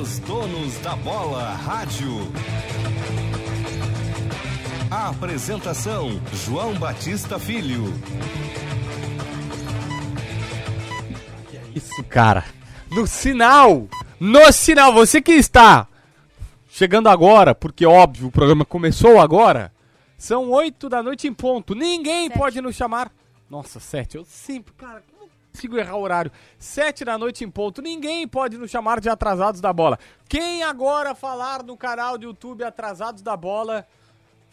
Os donos da bola rádio. A apresentação: João Batista Filho. Isso, cara. No sinal! No sinal! Você que está chegando agora, porque óbvio, o programa começou agora. São oito da noite em ponto. Ninguém Sete. pode nos chamar. Nossa, sete. Eu sempre, cara, consigo errar o horário. Sete da noite em ponto. Ninguém pode nos chamar de atrasados da bola. Quem agora falar no canal do YouTube Atrasados da Bola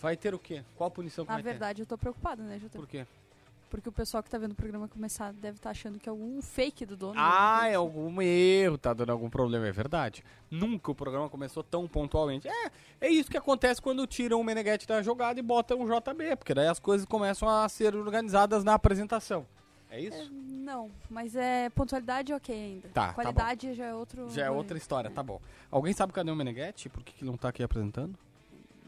vai ter o quê? Qual punição que Na vai ter? verdade, eu tô preocupada, né, JP? Por quê? Porque o pessoal que tá vendo o programa começar deve estar achando que é algum fake do dono. Ah, é algum erro, tá dando algum problema, é verdade. Nunca o programa começou tão pontualmente. É, é isso que acontece quando tiram o Meneghetti da jogada e botam um JB, porque daí as coisas começam a ser organizadas na apresentação. É isso? Não, mas é pontualidade ok ainda. Tá, tá Qualidade já é outro. Já é outra história, tá bom. Alguém sabe cadê o Meneghetti? Por que, que ele não tá aqui apresentando?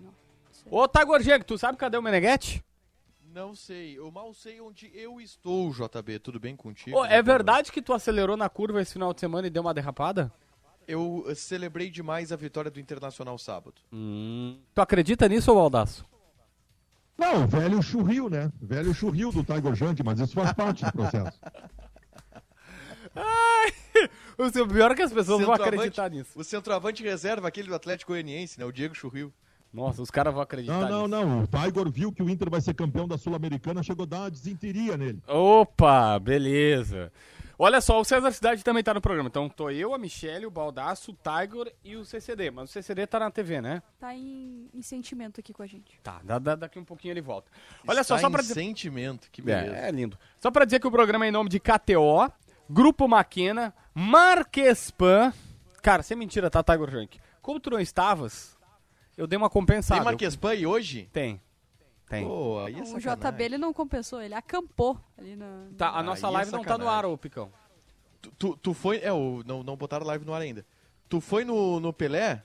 Não sei. Ô, Tagor Diego, tu sabe cadê o Meneghetti? Não sei, eu mal sei onde eu estou, JB. Tudo bem contigo? Ô, é verdade que tu acelerou na curva esse final de semana e deu uma derrapada? Eu eh, celebrei demais a vitória do Internacional sábado. Hum. Tu acredita nisso, ou Baldaço? Não, o velho churril, né? Velho churril do Tiger Junk, mas isso faz parte do processo. O seu pior é que as pessoas vão acreditar nisso. O centroavante reserva, aquele do Atlético Goianiense, né? O Diego Churril. Nossa, os caras vão acreditar Não, não, nisso. não. O Tiger viu que o Inter vai ser campeão da Sul-Americana, chegou a dar uma desinteria nele. Opa, beleza. Olha só, o César Cidade também tá no programa. Então tô eu, a Michelle, o Baldaço, o Tiger e o CCD. Mas o CCD tá na TV, né? Tá em, em sentimento aqui com a gente. Tá, da- da- daqui um pouquinho ele volta. Olha Está só, só pra dizer... sentimento, que beleza. É, é lindo. Só pra dizer que o programa é em nome de KTO, Grupo Maquena, Marquespan. Cara, sem mentira, tá, Tiger Junk? Como tu não estavas, eu dei uma compensada. Tem Marquespan aí hoje? Tem. Tem. Pô, aí é o. JB ele não compensou, ele acampou ali na. Tá, a Aí nossa é live não tá no ar, ô Picão. Tu, tu, tu foi... É, o, não, não botaram live no ar ainda. Tu foi no, no Pelé?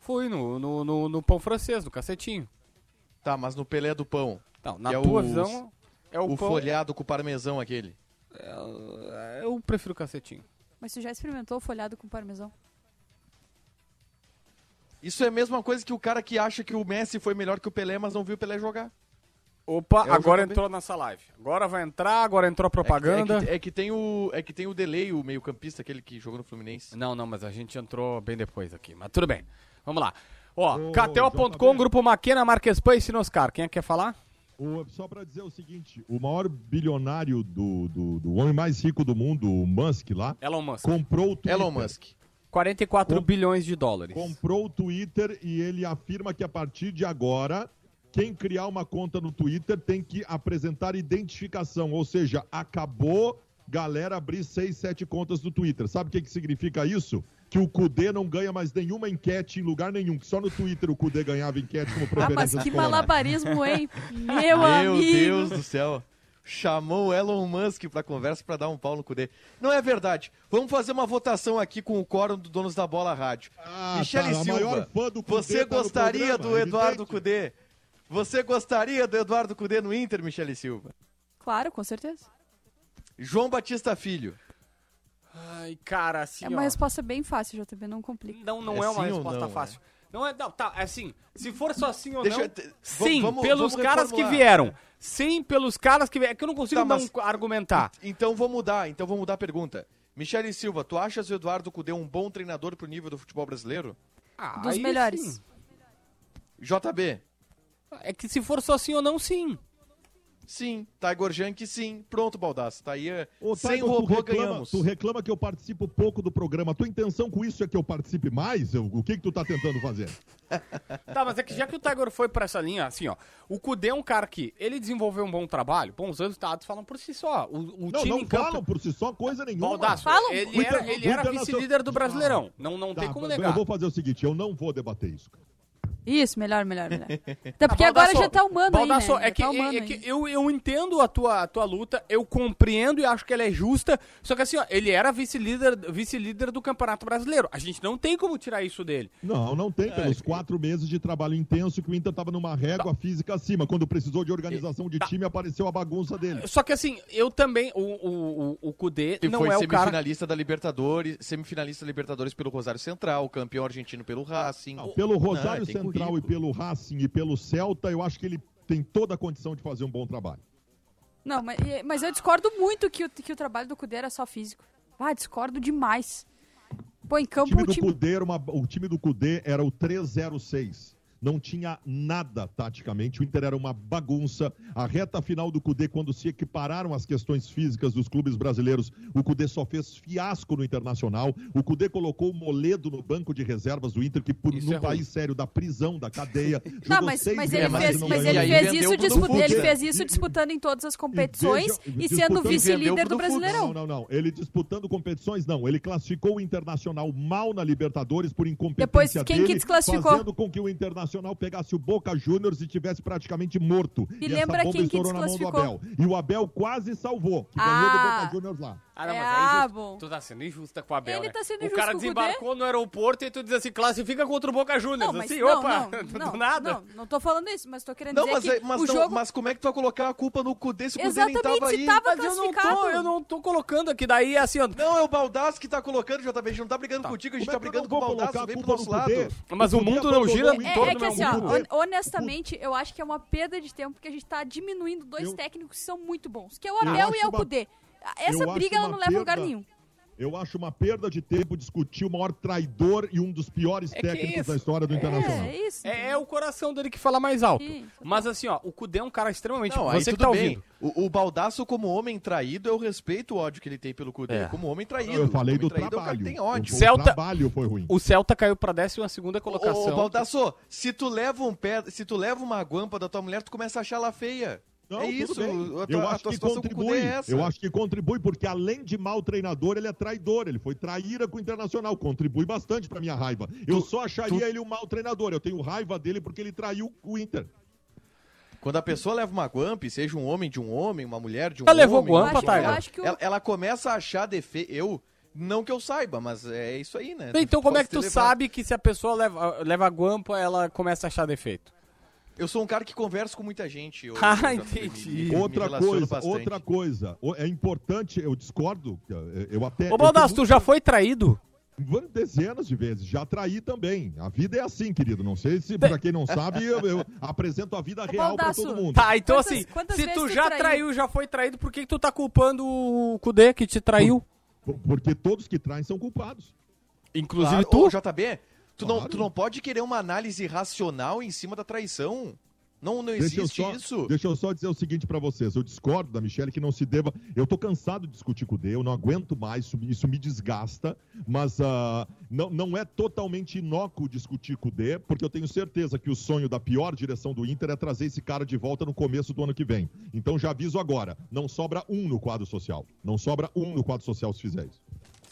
Fui no, no, no, no pão francês, no cacetinho. Tá, mas no Pelé do pão. Não, na é tua o- visão, é o, O, pão... folhado com o parmesão aquele. É, Eu prefiro o cacetinho. Mas tu já experimentou o folhado com parmesão? Isso é a mesma coisa que o cara que acha que o Messi foi melhor que o Pelé, mas não viu o Pelé jogar. Opa, É agora entrou nessa live. Agora vai entrar, agora entrou a É que- propaganda. É que, é que tem o é que tem o delay, o meio-campista, aquele que jogou no Fluminense. Não, não, mas a gente entrou bem depois aqui. Mas tudo bem. Vamos lá. Ó, KTO.com. Grupo Maquena, Marquespan e Sinoscar. Quem é que quer falar? O- só para dizer o seguinte, o maior bilionário do, do, do homem mais rico do mundo, o Musk lá, Elon Musk. comprou o Twitter. Elon Musk. 44 Com- bilhões de dólares. Comprou o Twitter e ele afirma que a partir de agora, quem criar uma conta no Twitter tem que apresentar identificação, ou seja, acabou galera abrir seis, sete contas no Twitter. Sabe o que, que significa isso? Que o Cudê não ganha mais nenhuma enquete em lugar nenhum, que só no Twitter o Cudê ganhava enquete como Ah, mas que colorados. malabarismo, hein? Meu, Meu amigo! Deus do céu. Chamou o Elon Musk pra conversa pra dar um pau no Cudê. Não é verdade. Vamos fazer uma votação aqui com o quórum do Donos da Bola Rádio. Ah, Michele tá, a maior Silva, fã do Cudê você tá gostaria programa, do Eduardo evidente. Cudê? Você gostaria do Eduardo Cudê no Inter, Michele Silva? Claro, com certeza. João Batista Filho. Ai, cara, assim, é uma ó. resposta bem fácil, JB, não complica. Não, não É é, uma resposta não, fácil. Não é, não, tá, é assim, se for só sim ou Deixa não, te- sim, vamos- pelos vamos caras que vieram. Sim, pelos caras que vieram. É que eu não consigo Tá, mas- não argumentar. Então vou mudar, então vou mudar a pergunta. Michele Silva, tu achas o Eduardo Cudê um bom treinador pro nível do futebol brasileiro? Ah, Dos aí melhores. sim. JB, É que se for só sim ou não, sim. Sim. Tiger Junk, sim. Pronto, Baldaço. Tá aí. é, Ô, Sem Tiger, tu robô reclama, ganhamos. Tu reclama que eu participo pouco do programa. A tua intenção com isso é que eu participe mais? Eu- O que que tu tá tentando fazer? Tá, mas é que já que o Tiger foi pra essa linha, assim, ó. O Kudê é um cara que ele desenvolveu um bom trabalho, bons resultados falam por si só. O, o não, time não campo. falam por si só coisa nenhuma. Baldaço, Falam. ele O era, ele era Internacional- vice-líder do Brasileirão. Não, não Tá, tem como eu negar. vou fazer o seguinte, eu não vou debater isso. cara. Isso, melhor, melhor, melhor. Até porque Ah, agora já tá humano aí, né? É Já que, tá é- humano é aí. que eu, eu entendo a tua, a tua luta, eu compreendo e acho que ela é justa, só que assim, ó, ele era vice-líder vice-líder do Campeonato Brasileiro. A gente não tem como tirar isso dele. Não, não tem. É, Pelos quatro meses de trabalho intenso que o Inter estava numa régua física acima. Quando precisou de organização de Tá. time, apareceu a bagunça dele. Só que assim, eu também, o, o, o, o Kudê Que não foi é o cara... semifinalista da Libertadores, semifinalista da Libertadores pelo Rosário Central, campeão argentino pelo Racing. Não, pelo Rosário Não, tem Central e pelo Racing e pelo Celta, eu acho que ele tem toda a condição de fazer um bom trabalho. Não, mas, mas eu discordo muito que o, que o trabalho do Cudê era só físico. Ah, discordo demais. Pô, em O campo time o do time... Cudê era uma, o time do Cudê era o 306. Não tinha nada taticamente, o Inter era uma bagunça. A reta final do Cudê, quando se equipararam as questões físicas dos clubes brasileiros, o Cudê só fez fiasco no Internacional. O Cudê colocou o Moledo no banco de reservas do Inter, que por Isso num é país sério da prisão, da cadeia. Não, mas, mas ele mas fez, e não mas ele E fez isso, disputa, ele fez isso E- disputando em todas as competições veja- e sendo vice-líder do. Brasileirão. Não, não, não. Ele disputando competições, não. Ele classificou o Internacional mal na Libertadores por incompetência Depois, quem que dele, desclassificou? fazendo com que o Internacional pegasse o Boca Juniors e tivesse praticamente morto. E essa lembra bomba quem que estourou na mão do? Abel. E o Abel quase salvou, que Ah. ganhou do Boca Juniors lá. Ah, não, É, mas é ah, injusto. bom. Tu tá sendo injusta com o Abel, Ele né? tá sendo O injusto cara com o desembarcou no aeroporto e tu diz assim, classifica contra o Boca Juniors. Não, mas assim, não, opa, não, do não, nada. não, não tô falando isso, mas tô querendo Não, dizer mas, que é- mas, o não, jogo... mas como é que tu vai colocar a culpa no Cudê se o Cudê nem Exatamente, tava aí? tava Mas eu não, classificado. tô, eu não tô colocando aqui, daí assim, ó, Não, é o Baldaço que tá colocando, JB. A gente não tá brigando contigo, a gente Como tá é que eu brigando com o a vem pro nosso no lado. Mas o mundo não gira o em É, torno é que assim, ó, honestamente, eu acho que é uma perda de tempo porque a gente tá diminuindo dois Eu- técnicos que são muito bons, que é o Abel e é o uma- Cudê. Essa briga ela não leva a lugar nenhum. Eu acho uma perda de tempo discutir o maior traidor e um dos piores É que técnicos isso. da história do Internacional. É, é isso. é, é o coração dele que fala mais alto. Isso. Mas assim, ó, o Cudê é um cara extremamente... Não, aí você que tudo tá bem. ouvindo. O, o Baldaço, como homem traído, eu respeito o ódio que ele tem pelo Cudê. É. Como homem traído. Eu falei do traído é o cara que trabalho. tem ódio. O, Celta- o trabalho foi ruim. O Celta caiu pra décima segunda colocação. Ô, ô, Baldasso, se tu leva um pé, se tu leva uma guampa da tua mulher, tu começa a achar ela feia. Não, é isso. A eu acho que contribui. é. Eu acho que contribui, porque além de mau treinador, ele é traidor. Ele foi traíra com o Internacional. Contribui bastante pra minha raiva. Eu Tu- só acharia tu- ele um mau treinador. Eu tenho raiva dele porque ele traiu o Inter. Quando a pessoa leva uma guampa, seja um homem de um homem, uma mulher de um Já homem... levou guampa, eu o- ela, ela começa a achar defeito... Eu... Não que eu saiba, mas é isso aí, né? Então como é que tu levado- sabe que se a pessoa leva, leva guampa, ela começa a achar defeito? Eu sou um cara que conversa com muita gente. eu- Ah, eu entendi. me- me outra relaciono coisa, bastante. outra coisa. É importante, eu discordo. eu- até. Ô, Baldasso, tu já foi traído? Dezenas de vezes. Já traí também. A vida é assim, querido. Não sei se, pra quem não sabe, eu, eu apresento a vida real pra Baldasso, todo mundo. Tá, então Quantas- assim, quantas se tu tu já traiu? traiu, já foi traído, por que, que tu tá culpando o Kudê que te traiu? Por- Porque todos que traem são culpados. Inclusive Claro, tu? ô, JB, tu, não, Claro. tu não pode querer uma análise racional em cima da traição. Não, não Deixa existe só, isso. deixa eu só dizer o seguinte pra vocês. Eu discordo da Michelle que não se deva. Eu tô cansado de discutir com o D, eu não aguento mais, isso, me- isso me desgasta. Mas ah, não, não é totalmente inócuo discutir com o D, porque eu tenho certeza que o sonho da pior direção do Inter é trazer esse cara de volta no começo do ano que vem. Então já aviso agora: não sobra um no quadro social. Não sobra um no quadro social se fizer isso.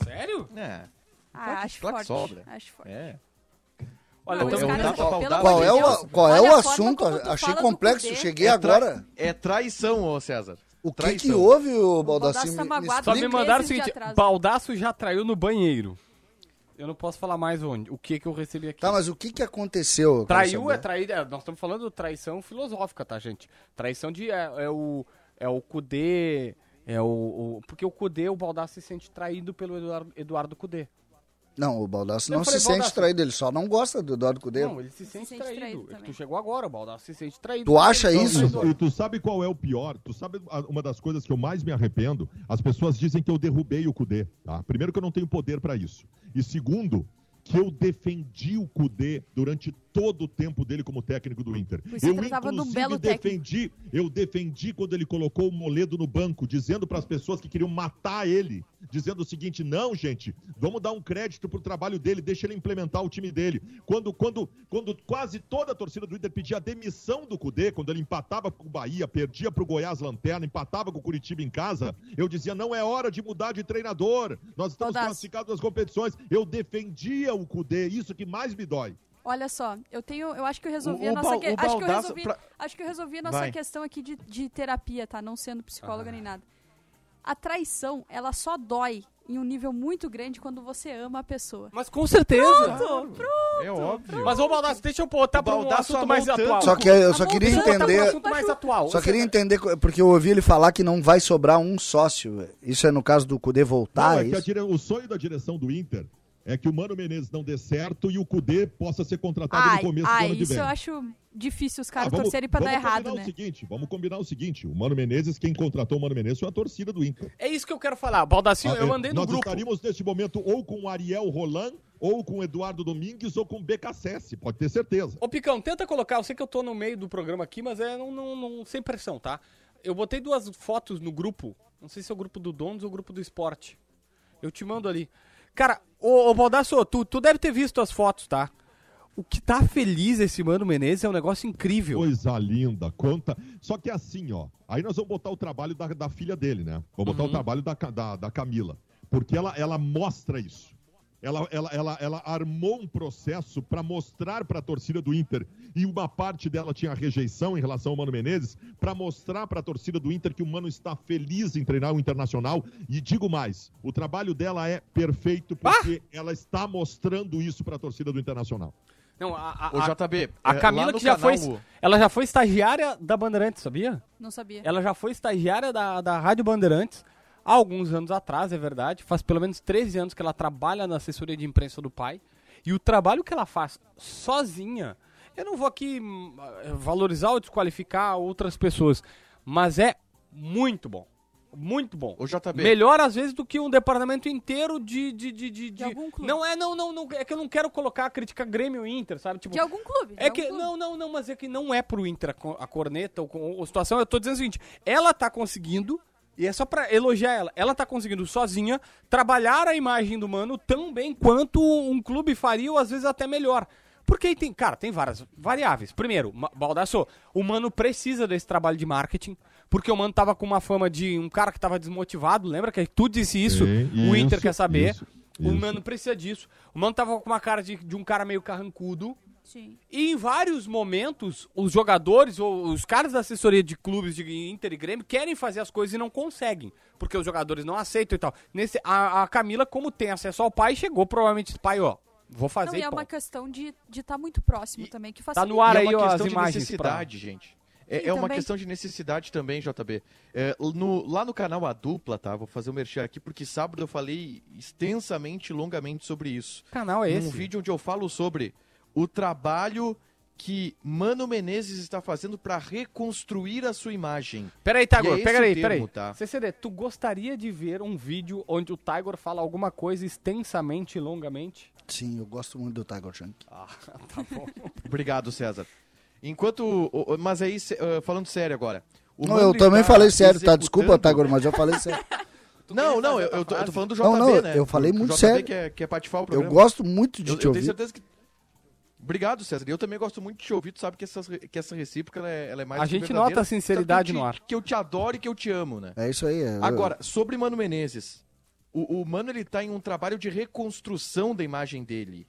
Sério? É, Ah, acho claro que forte. sobra. Acho forte. é. Olha, Não, eu caras- tapa Qual é o, qual é o assunto? Achei complexo. Cheguei É tra- agora. É traição, ô César. O que, que houve, o Baldasso Baldassi? tá Me- me magoado. só me mandaram o seguinte. Baldaço já traiu no banheiro. Eu não posso falar mais onde. O que que eu recebi aqui? Tá, mas o que que aconteceu? Traiu é traída. é, Nós estamos falando de traição filosófica, tá, gente? Traição de. É, é o. É o Cudê. É o, o- Porque o Cudê, o Baldasso se sente traído pelo Eduardo, Eduardo Cudê. Não, o Baldassi Eu não falei, se sente Baldasso. traído, ele só não gosta do Eduardo Cudê. Não, ele se sente, sente traído. traído É também. tu chegou agora, o Baldasso se sente traído. Tu acha Então, isso? E tu sabe qual é o pior? Tu sabe uma das coisas que eu mais me arrependo? As pessoas dizem que eu derrubei o Cudê. Tá? Primeiro que eu não tenho poder para isso. E segundo, que eu defendi o Cudê durante todo o tempo dele como técnico do Inter. Por isso eu você tratava de um inclusive belo técnico. defendi, eu defendi quando ele colocou o Moledo no banco, dizendo para as pessoas que queriam matar ele, dizendo o seguinte: "Não, gente, vamos dar um crédito pro trabalho dele, deixa ele implementar o time dele". Quando quando quando quase toda a torcida do Inter pedia a demissão do Cudê, quando ele empatava com o Bahia, perdia pro Goiás Lanterna, empatava com o Curitiba em casa, eu dizia: "Não é hora de mudar de treinador. Nós estamos Baldasso. classificados nas competições". Eu defendia o Cudê, isso que mais me dói. Olha só, eu tenho. Eu acho que eu resolvi O- a nossa Bal- que- o acho, que eu resolvi, pra- acho que eu resolvi a nossa Vai. questão aqui de, de terapia, tá? Não sendo psicóloga Ah. nem nada. A traição, ela só dói em um nível muito grande quando você ama a pessoa. Mas com certeza. É óbvio. Mas, ô Baldasso, deixa eu botar O pra um assunto mais amou tanto. atual. Só que eu só Amor, queria tá entender. assunto mais atual. Só queria entender, porque eu ouvi ele falar que não vai sobrar um sócio. Isso é no caso do Cudê voltar, Não, é é que a isso? dire- o sonho da direção do Inter é que o Mano Menezes não dê certo e o Cudê possa ser contratado Ai, no começo do ai, ano que isso vem. eu acho difícil os Ah, caras vamos- torcerem pra dar errado, né? O seguinte, vamos combinar o seguinte: o Mano Menezes, quem contratou o Mano Menezes foi a torcida do Inter. É isso que eu quero falar. Baldacinho, Ah, eu é, andei no Nós grupo. estaríamos neste momento ou com o Ariel Roland, ou com o Eduardo Domingues, ou com o BKSS, pode ter certeza. Ô, Picão, tenta colocar. Eu sei que eu tô no meio do programa aqui, mas é não, não, não- sem pressão, tá? Eu botei duas fotos no grupo. Não sei se é o grupo do Donos ou o grupo do Esporte. Eu te mando ali. Cara, ô, ô Baldasso, tu, tu deve ter visto as fotos, tá? O que tá feliz esse Mano Menezes é um negócio incrível. Coisa linda, conta. Só que assim, ó. Aí nós vamos botar o trabalho da, da filha dele, né? Vamos botar Uhum. o trabalho da, da, da Camila. Porque ela, ela mostra isso. Ela, ela, ela, ela armou um processo para mostrar para a torcida do Inter, e uma parte dela tinha rejeição em relação ao Mano Menezes, para mostrar para a torcida do Inter que o Mano está feliz em treinar o Internacional. E digo mais: o trabalho dela é perfeito porque ela está mostrando isso para a torcida do Internacional. Não, a, a, O a- JB, a é, Camila que já foi. canal- Ela já foi estagiária da Bandeirantes, sabia? Não sabia. Ela já foi estagiária da, da Rádio Bandeirantes há alguns anos atrás, é verdade. Faz pelo menos 13 anos que ela trabalha na assessoria de imprensa do pai. E o trabalho que ela faz sozinha, eu não vou aqui hum, valorizar ou desqualificar outras pessoas, mas é muito bom. Muito bom. O JB. Melhor às vezes do que um departamento inteiro de. de, de, de, de- algum clube. Não é, não, não, não. É que eu não quero colocar a crítica Grêmio e Inter, sabe? Tipo, De algum clube. de é algum que, clube. não, não, não, mas é que não é pro Inter a, co- a corneta ou, com- ou a situação. Eu tô dizendo o seguinte: ela tá conseguindo, e é só pra elogiar ela, ela tá conseguindo sozinha trabalhar a imagem do mano tão bem quanto um clube faria, ou às vezes até melhor. Porque aí tem, cara, tem várias variáveis. Primeiro, Baldasso, o mano precisa desse trabalho de marketing, porque o mano tava com uma fama de um cara que tava desmotivado. Lembra que tu disse isso? O Inter quer saber. isso, o isso. mano precisa disso. O mano tava com uma cara de, de um cara meio carrancudo. Sim. E em vários momentos, os jogadores ou os caras da assessoria de clubes de Inter e Grêmio querem fazer as coisas e não conseguem. Porque os jogadores não aceitam e tal. Nesse, a, a Camila, como tem acesso ao pai, chegou provavelmente, pai, ó, vou fazer Não, e é uma questão de estar muito próximo E- também, que Tá no ar E aí é uma ó, as questão de imagens. necessidade, gente. É, Sim, é uma também. questão de necessidade também, JB. É, no- lá no canal A Dupla, tá? Vou fazer o um merchan aqui, porque sábado eu falei extensamente e longamente sobre isso. Pra... Canal é esse. Num vídeo onde eu falo sobre o trabalho que Mano Menezes está fazendo para reconstruir a sua imagem. Peraí, Tiger, E é esse pega o aí, termo, peraí. tá? CCD, tu gostaria de ver um vídeo onde o Tiger fala alguma coisa extensamente e longamente? Sim, eu gosto muito do Tiger Shank. Ah, tá bom. Obrigado, César. Enquanto. Mas aí, ah, falando sério agora. o Não, eu também está falei sério, tá? Desculpa, Tiger, mas eu falei sério. Não, não, eu, eu tô, eu tô falando do JB, Não, não, né? eu falei O muito JB sério. Que é, que é Eu gosto muito de Eu, te eu ouvir. tenho certeza que. Obrigado, César. Eu também gosto muito de te ouvir. Tu sabe que, essas, que essa recíproca ela é, ela é mais A gente nota a sinceridade eu no te- ar. Que eu te adoro e que eu te amo, né? É isso aí. eu- Agora, sobre Mano Menezes. O, o Mano, ele tá em um trabalho de reconstrução da imagem dele.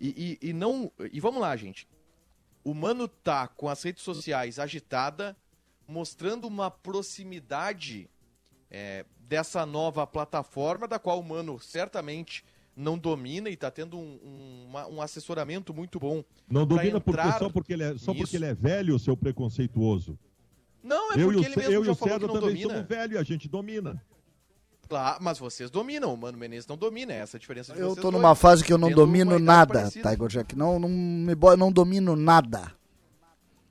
E, e, e não... E vamos lá, gente. O Mano tá com as redes sociais agitada, mostrando uma proximidade é, dessa nova plataforma, da qual o Mano certamente não domina e tá tendo um, um, uma- um assessoramento muito bom. Não domina porque, entrar só, porque ele é, só porque ele é velho, seu preconceituoso. Não, é eu e porque o, ele mesmo eu e já o falou César que não também domina. somos velhos e a gente domina. Claro, mas vocês dominam, o Mano Menezes não domina, é essa a diferença de Eu vocês tô dois. numa fase que eu não Tendo domino nada. Tiger Jack. Não, não, me bo... não domino nada.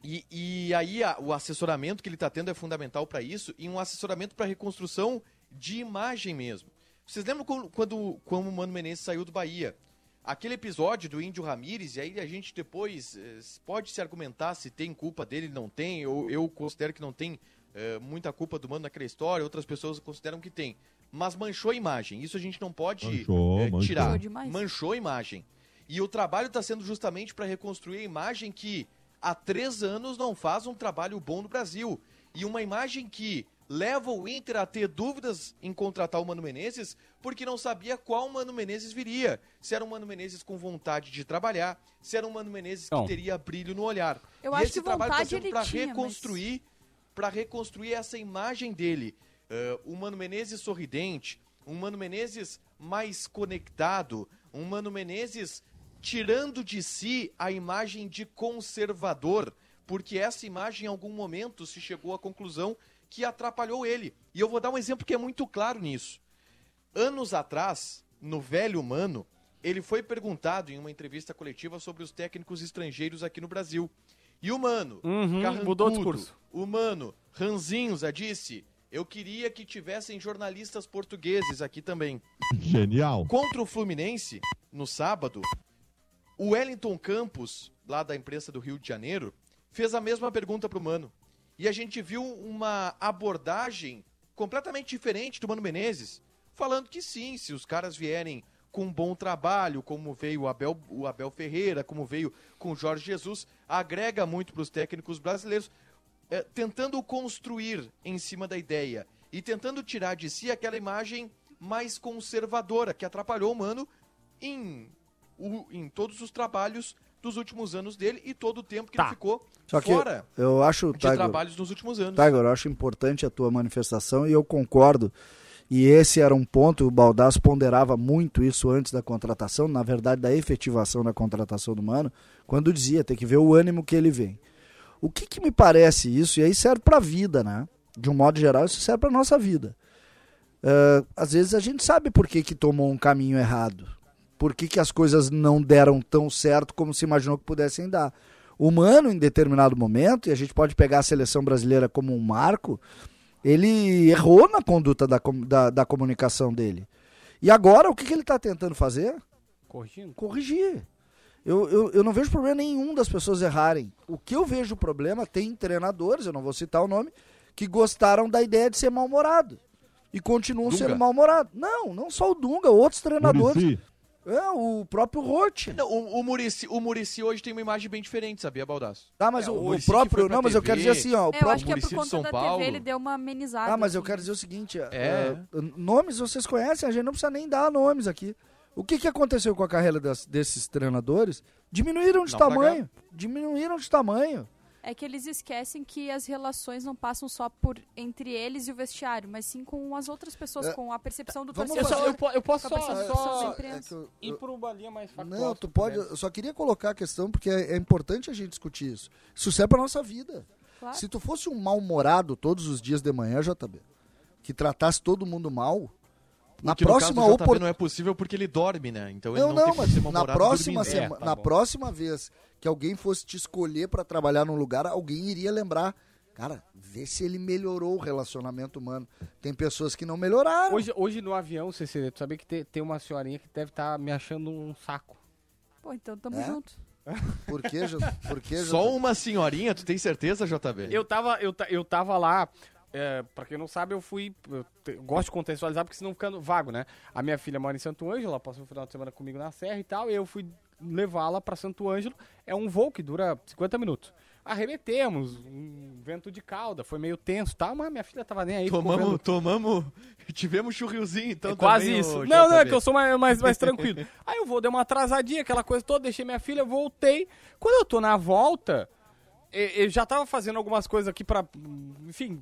E, e aí a- o assessoramento que ele está tendo é fundamental para isso e um assessoramento para reconstrução de imagem mesmo. Vocês lembram quando, quando, o Mano Menezes saiu do Bahia? Aquele episódio do Índio Ramírez, e aí a gente depois eh, pode se argumentar se tem culpa dele, não tem. Eu, eu considero que não tem eh, muita culpa do Mano naquela história, outras pessoas consideram que tem. Mas manchou a imagem, isso a gente não pode Manchou, eh, manchou. tirar. Manchou demais. Manchou a imagem. E o trabalho está sendo justamente para reconstruir a imagem que há três anos não faz um trabalho bom no Brasil. E uma imagem que leva o Inter a ter dúvidas em contratar o Mano Menezes porque não sabia qual Mano Menezes viria. Se era um Mano Menezes com vontade de trabalhar, se era um Mano Menezes Não. que teria brilho no olhar. Eu e acho esse que trabalho tá vontade sendo pra tinha, mas- reconstruir, para reconstruir essa imagem dele. Uh, um Mano Menezes sorridente, um Mano Menezes mais conectado, um Mano Menezes tirando de si a imagem de conservador, porque essa imagem em algum momento se chegou à conclusão que atrapalhou ele. E eu vou dar um exemplo que é muito claro nisso. Anos atrás, no velho Mano, ele foi perguntado em uma entrevista coletiva sobre os técnicos estrangeiros aqui no Brasil. E o Mano, Uhum, mudou o discurso. o Mano, Ranzinza, disse: Eu queria que tivessem jornalistas portugueses aqui também. Genial. Contra o Fluminense, no sábado, o Wellington Campos, lá da imprensa do Rio de Janeiro, fez a mesma pergunta pro Mano. E a gente viu uma abordagem completamente diferente do Mano Menezes, falando que sim, se os caras vierem com um bom trabalho, como veio o Abel, o Abel Ferreira, como veio com o Jorge Jesus, agrega muito para os técnicos brasileiros, eh, tentando construir em cima da ideia e tentando tirar de si aquela imagem mais conservadora que atrapalhou o Mano em, o- em todos os trabalhos dos últimos anos dele e todo o tempo que Tá. ele ficou Só que fora eu acho, de Tiger, trabalhos nos últimos anos. Tiger, eu acho importante a tua manifestação e eu concordo. E esse era um ponto, o Baldasso ponderava muito isso antes da contratação, na verdade da efetivação da contratação do Mano, quando dizia, tem que ver o ânimo que ele vem. O que, que me parece isso, e aí serve para a vida, né? De um modo geral, isso serve para nossa vida. Ah, às vezes a gente sabe por que, que tomou um caminho errado. Por que, que as coisas não deram tão certo como se imaginou que pudessem dar. O Mano, em determinado momento, e a gente pode pegar a seleção brasileira como um marco, ele errou na conduta da, da, da comunicação dele. E agora, o que, que ele está tentando fazer? Corrigindo. corrigir. Eu, eu, eu não vejo problema nenhum das pessoas errarem. O que eu vejo problema, tem treinadores, eu não vou citar o nome, que gostaram da ideia de ser mal-humorado. E continuam Dunga. sendo mal-humorados. Não, não só o Dunga, outros treinadores. Muricy, É, o próprio Rote. Não, o, o, Murici, o Murici hoje tem uma imagem bem diferente, sabia, Baldaço? Tá, mas É, o, o o próprio. Não, mas eu quero dizer assim, ó. O É, eu próprio acho que é por conta São da Paulo. TV ele deu uma amenizada. Ah, mas eu assim. quero dizer o seguinte: É. é, nomes vocês conhecem, a gente não precisa nem dar nomes aqui. O que, que aconteceu com a carreira das- desses treinadores? Diminuíram de Naufragaram. tamanho. Diminuíram de tamanho. É que eles esquecem que as relações não passam só por entre eles e o vestiário, mas sim com as outras pessoas, É, com a percepção do Eu, torcedor. só- eu eu posso só, só é que eu- ir por uma linha mais factual. Não, tu tu pode. Eu só queria colocar a questão porque é, é importante a gente discutir isso. Isso serve pra nossa vida. Claro. Se tu fosse um mal-humorado todos os dias de manhã, JB, que tratasse todo mundo mal, na próxima oportunidade. não é possível porque ele dorme, né? Então ele Não, não, não, mas ser na próxima, É, tá na bom. próxima vez que alguém fosse te escolher pra trabalhar num lugar, alguém iria lembrar. Cara, vê se ele melhorou o relacionamento humano. Tem pessoas que não melhoraram. Hoje, hoje no avião, Cecília, tu sabia que te- tem uma senhorinha que deve estar me achando um saco. Pô, então tamo É? junto. Por que, por que, Só uma senhorinha, tu tem certeza, JB? Eu tava, eu, eu tava lá, é, pra quem não sabe, eu fui. Eu, te- eu gosto de contextualizar porque senão fica vago, né? A minha filha mora em Santo Ângelo, ela passou o final de semana comigo na Serra e tal, e eu fui levá-la pra Santo Ângelo. É um voo que dura 50 minutos. Arremetemos, um vento de cauda, foi meio tenso e tal, mas minha filha tava nem aí. Tomamos, vendo- tomamos, tivemos churrilzinho, então é quase isso. Não, não, é que eu sou mais, mais, mais tranquilo. Aí eu vou, dei uma atrasadinha, aquela coisa toda, deixei minha filha, voltei. Quando eu tô na volta, eu já tava fazendo algumas coisas aqui pra, enfim,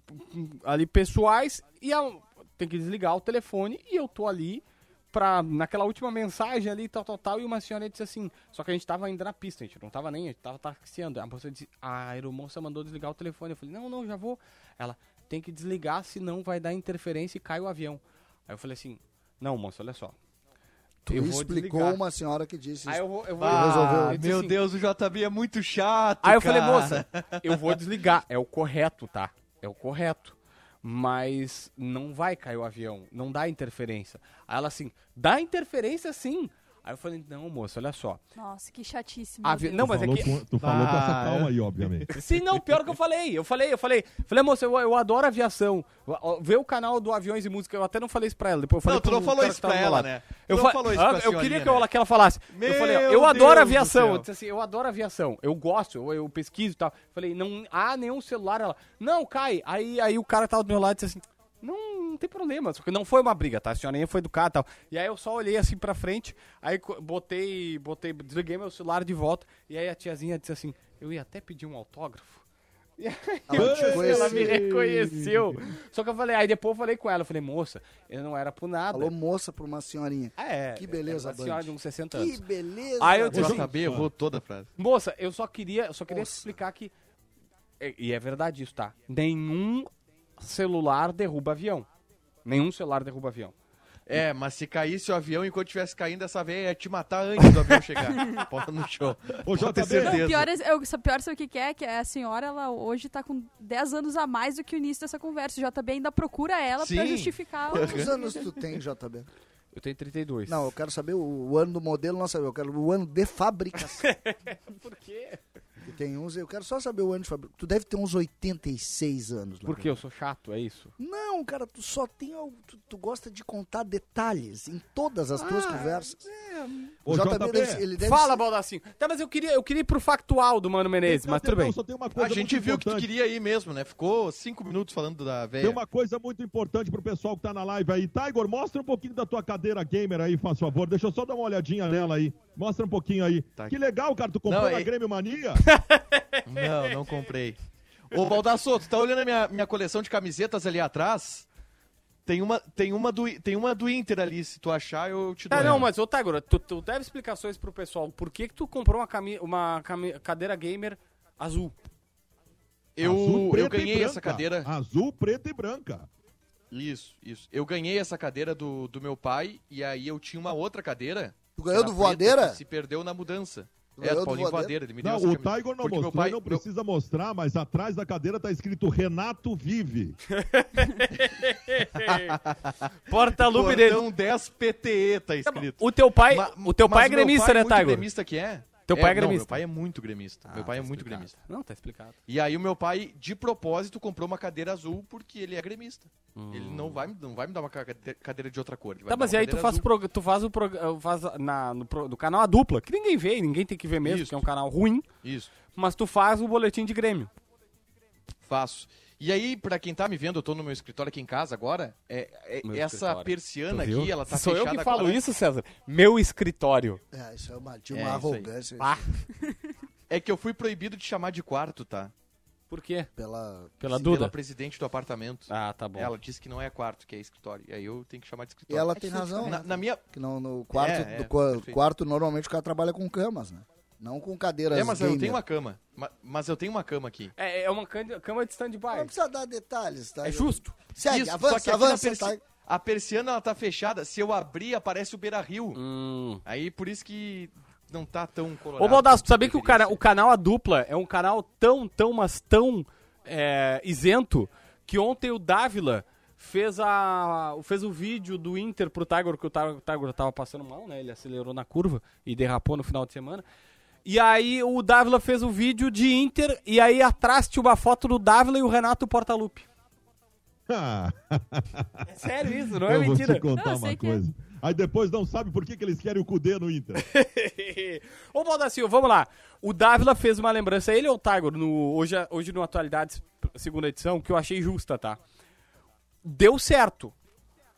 ali pessoais, e a- tem que desligar o telefone, e eu tô ali pra, naquela última mensagem ali, tal, tal, tal, e uma senhora disse assim, só que a gente tava ainda na pista, a gente não tava nem, a gente tava taxiando. A moça disse, a aeromoça mandou desligar o telefone. Eu falei, não, não, já vou. Ela, tem que desligar, senão vai dar interferência e cai o avião. Aí eu falei assim, não, moça, olha só. Tu eu explicou desligar. uma senhora que disse Aí isso. eu vou, eu vou Ah. Eu disse meu assim- Deus, o JB é muito chato, Aí eu falei, cara. moça, eu vou desligar. É o correto, tá? É o correto. Mas não vai cair o avião. Não dá interferência. Aí ela assim, dá interferência sim. Aí eu falei, não, moça, olha só. Nossa, que chatice. Avi... Não, mas é falou que. com- tu falou com essa Ah, calma aí, obviamente. Sim, não, pior que eu falei. Eu falei, eu falei, falei, moça, eu, eu adoro aviação. Vê o canal do Aviões e Música, eu até não falei isso pra ela. Depois eu falei Não, tu não falou isso pra ela, né? Tu Eu, fa- falou isso Ah, eu queria que, né? ela, que ela falasse. eu Meu falei, ó, eu adoro Deus do aviação. Eu disse assim, eu adoro aviação. Eu gosto, eu, eu pesquiso e tal. Falei, não há nenhum celular. Ela, não, cai. Aí, aí o cara tava do meu lado e disse assim, não, não tem problema. Só que não foi uma briga, tá? A senhorinha foi educada e tal. E aí eu só olhei assim pra frente, aí botei, botei, desliguei meu celular de volta. E aí a tiazinha disse assim, eu ia até pedir um autógrafo. E aí Ela eu- ela me conheceu. reconheceu. Só que eu falei, aí depois eu falei com ela, eu falei, moça, eu não era por nada. Falou moça pra uma senhorinha. Ah, é, Que beleza, uma senhora de uns 60 Que anos. beleza. Aí eu disse- JB, eu vou toda a frase. Moça, eu só queria, eu só queria te Moça. explicar que e é verdade isso, tá? Nenhum celular derruba avião. Nenhum celular derruba avião. É, mas se caísse o avião enquanto estivesse caindo, essa veia ia te matar antes do avião chegar. Pode no show. Ô, Pode ter JB, certeza. Não, pior, é, eu, só- pior sabe o que que é? Que a senhora, ela hoje tá com 10 anos a mais do que o início dessa conversa. O JB ainda procura ela pra Sim. justificar. o- Quantos anos tu tem, JB? Eu tenho 32. Não, eu quero saber o, o ano do modelo, não saber. Eu quero o ano de fabricação. por quê? Tem uns, eu quero só saber o ano de fabricação. Tu deve ter uns 86 anos. Por quê? Eu sou chato, é isso? Não, cara, tu só tem. Tu, tu gosta de contar detalhes em todas as tuas conversas. Ô, o JB, JB, deve, ele deve Fala, ser- Baldacinho. Tá, mas eu queria, eu queria ir pro factual do Mano Menezes, mas tudo Não, bem. Só tem uma A gente viu que tu importante. queria ir mesmo, né? Ficou cinco minutos falando da Tem veia. uma coisa muito importante pro pessoal que tá na live aí. Tiger, mostra um pouquinho da tua cadeira gamer aí, faz favor. Deixa eu só dar uma olhadinha nela aí. Mostra um pouquinho aí. Tá. Que legal, cara. Tu comprou Não, na é- Grêmio Mania? Não, não comprei. Ô, Baldasso, tu tá olhando a minha, minha coleção de camisetas ali atrás? Tem uma, tem, uma do, tem uma do Inter ali, se tu achar eu te dou. Ah, não, mas, ô, Tagora, tu, tu deve explicações pro pessoal. Por que que tu comprou uma, cami uma cami- cadeira gamer azul? Eu, Azul, eu preta e ganhei branca. essa cadeira. Azul, preta e branca. Isso, isso. Eu ganhei essa cadeira do, do meu pai e aí eu tinha uma outra cadeira. Tu ganhou do voadeira? Se perdeu na mudança. É, do Paulinho? Voadeira. Ele me deu Não, o. Tiger não mostrou, meu pai, não meu- precisa mostrar, mas atrás da cadeira tá escrito Renato Vive. Porta-lupe dele. Portão 10 PTE tá escrito. O teu pai, Ma- o teu pai é meu gremista, né, muito Tagor? gremista que é? Teu pai é não, gremista. meu pai é muito gremista. meu Ah, pai é tá muito explicado. gremista. Não, tá explicado. E aí o meu pai, de propósito, comprou uma cadeira azul porque ele é gremista. Hum. Ele não vai, não vai me dar uma cade- cadeira de outra cor. ele vai Tá, mas e aí tu faz, prog- tu faz o prog- faz na, no, pro- do canal a dupla, que ninguém vê, ninguém tem que ver mesmo, Isso. que é um canal ruim, Isso, mas tu faz o boletim de Grêmio. faço. E aí, pra quem tá me vendo, eu tô no meu escritório aqui em casa agora, é, é- essa escritório. persiana aqui, ela tá Sou eu fechada que falo agora. isso, César. Meu escritório. É, isso é uma, de É, uma aí. arrogância. Ah, É que eu fui proibido de chamar de quarto, tá? por quê? Pela... Pela Duda? Pela presidente do apartamento. Ah, tá bom. Ela disse que não é quarto, que é escritório. E aí eu tenho que chamar de E escritório. ela tem razão. Na, né? na minha. Que no, no quarto, É, é, do perfeito. quarto, normalmente o cara trabalha com camas, né? Não com cadeiras É, mas eu gamer. tenho uma cama. Ma- Mas eu tenho uma cama aqui. É, é uma cama de stand-by. Não precisa dar detalhes, tá? É justo. Segue, Isso, só avança, que aqui na avança, persi- tá? A persiana ela tá fechada. Se eu abrir, aparece o Beira Rio. Hum. Aí por isso que não tá tão colorado. Ô, Baldasso, tu sabia que o, cara, o canal A Dupla é um canal tão, tão, mas tão é, isento que ontem o Dávila fez, a, fez o vídeo do Inter pro Tiger, que o Tiger tava passando mal, né? Ele acelerou na curva e derrapou no final de semana. E aí o Dávila fez o vídeo de Inter e aí atrás tinha uma foto do Dávila e o Renato Portaluppi. Ah, É sério isso, não é eu vou mentira. te contar Não, eu uma é. coisa. Aí depois não sabe por que, que eles querem o Cudê no Inter. Ô, Baldacinho, vamos lá. O Dávila fez uma lembrança, ele ou o Tiger, no, hoje, hoje no Atualidades, segunda edição, que eu achei justa, tá? Deu certo,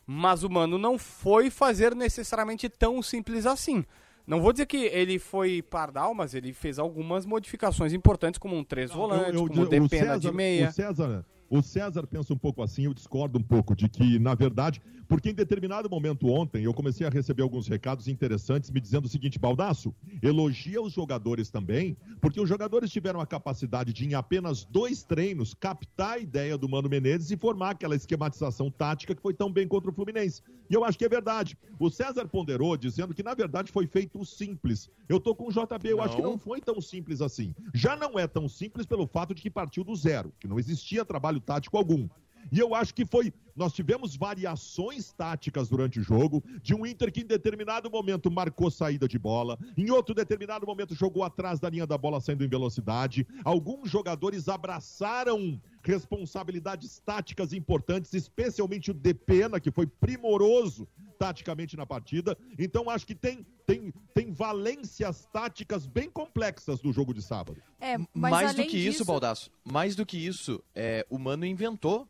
mas o Mano não foi fazer necessariamente tão simples assim. Não vou dizer que ele foi pardal, mas ele fez algumas modificações importantes, como um três volantes, Eu- eu- como o de pena César- de meia. O César, o César pensa um pouco assim, eu discordo um pouco de que, na verdade, porque em determinado momento ontem eu comecei a receber alguns recados interessantes me dizendo o seguinte, Baldaço, elogia os jogadores também, porque os jogadores tiveram a capacidade de, em apenas dois treinos, captar a ideia do Mano Menezes e formar aquela esquematização tática que foi tão bem contra o Fluminense. E eu acho que é verdade. O César ponderou dizendo que, na verdade, foi feito simples. Eu tô com o JB, eu acho que Não. não foi tão simples assim. Já não é tão simples pelo fato de que partiu do zero, que não existia trabalho tático algum. E eu acho que foi. Nós tivemos variações táticas durante o jogo, de um Inter que em determinado momento marcou saída de bola, em outro determinado momento jogou atrás da linha da bola saindo em velocidade. Alguns jogadores abraçaram responsabilidades táticas importantes, especialmente o Depena, que foi primoroso taticamente na partida. Então acho que tem, tem, tem valências táticas bem complexas no jogo de sábado. É, mas mais do que isso, disso, Baldaço, mais do que isso, é, o Mano inventou.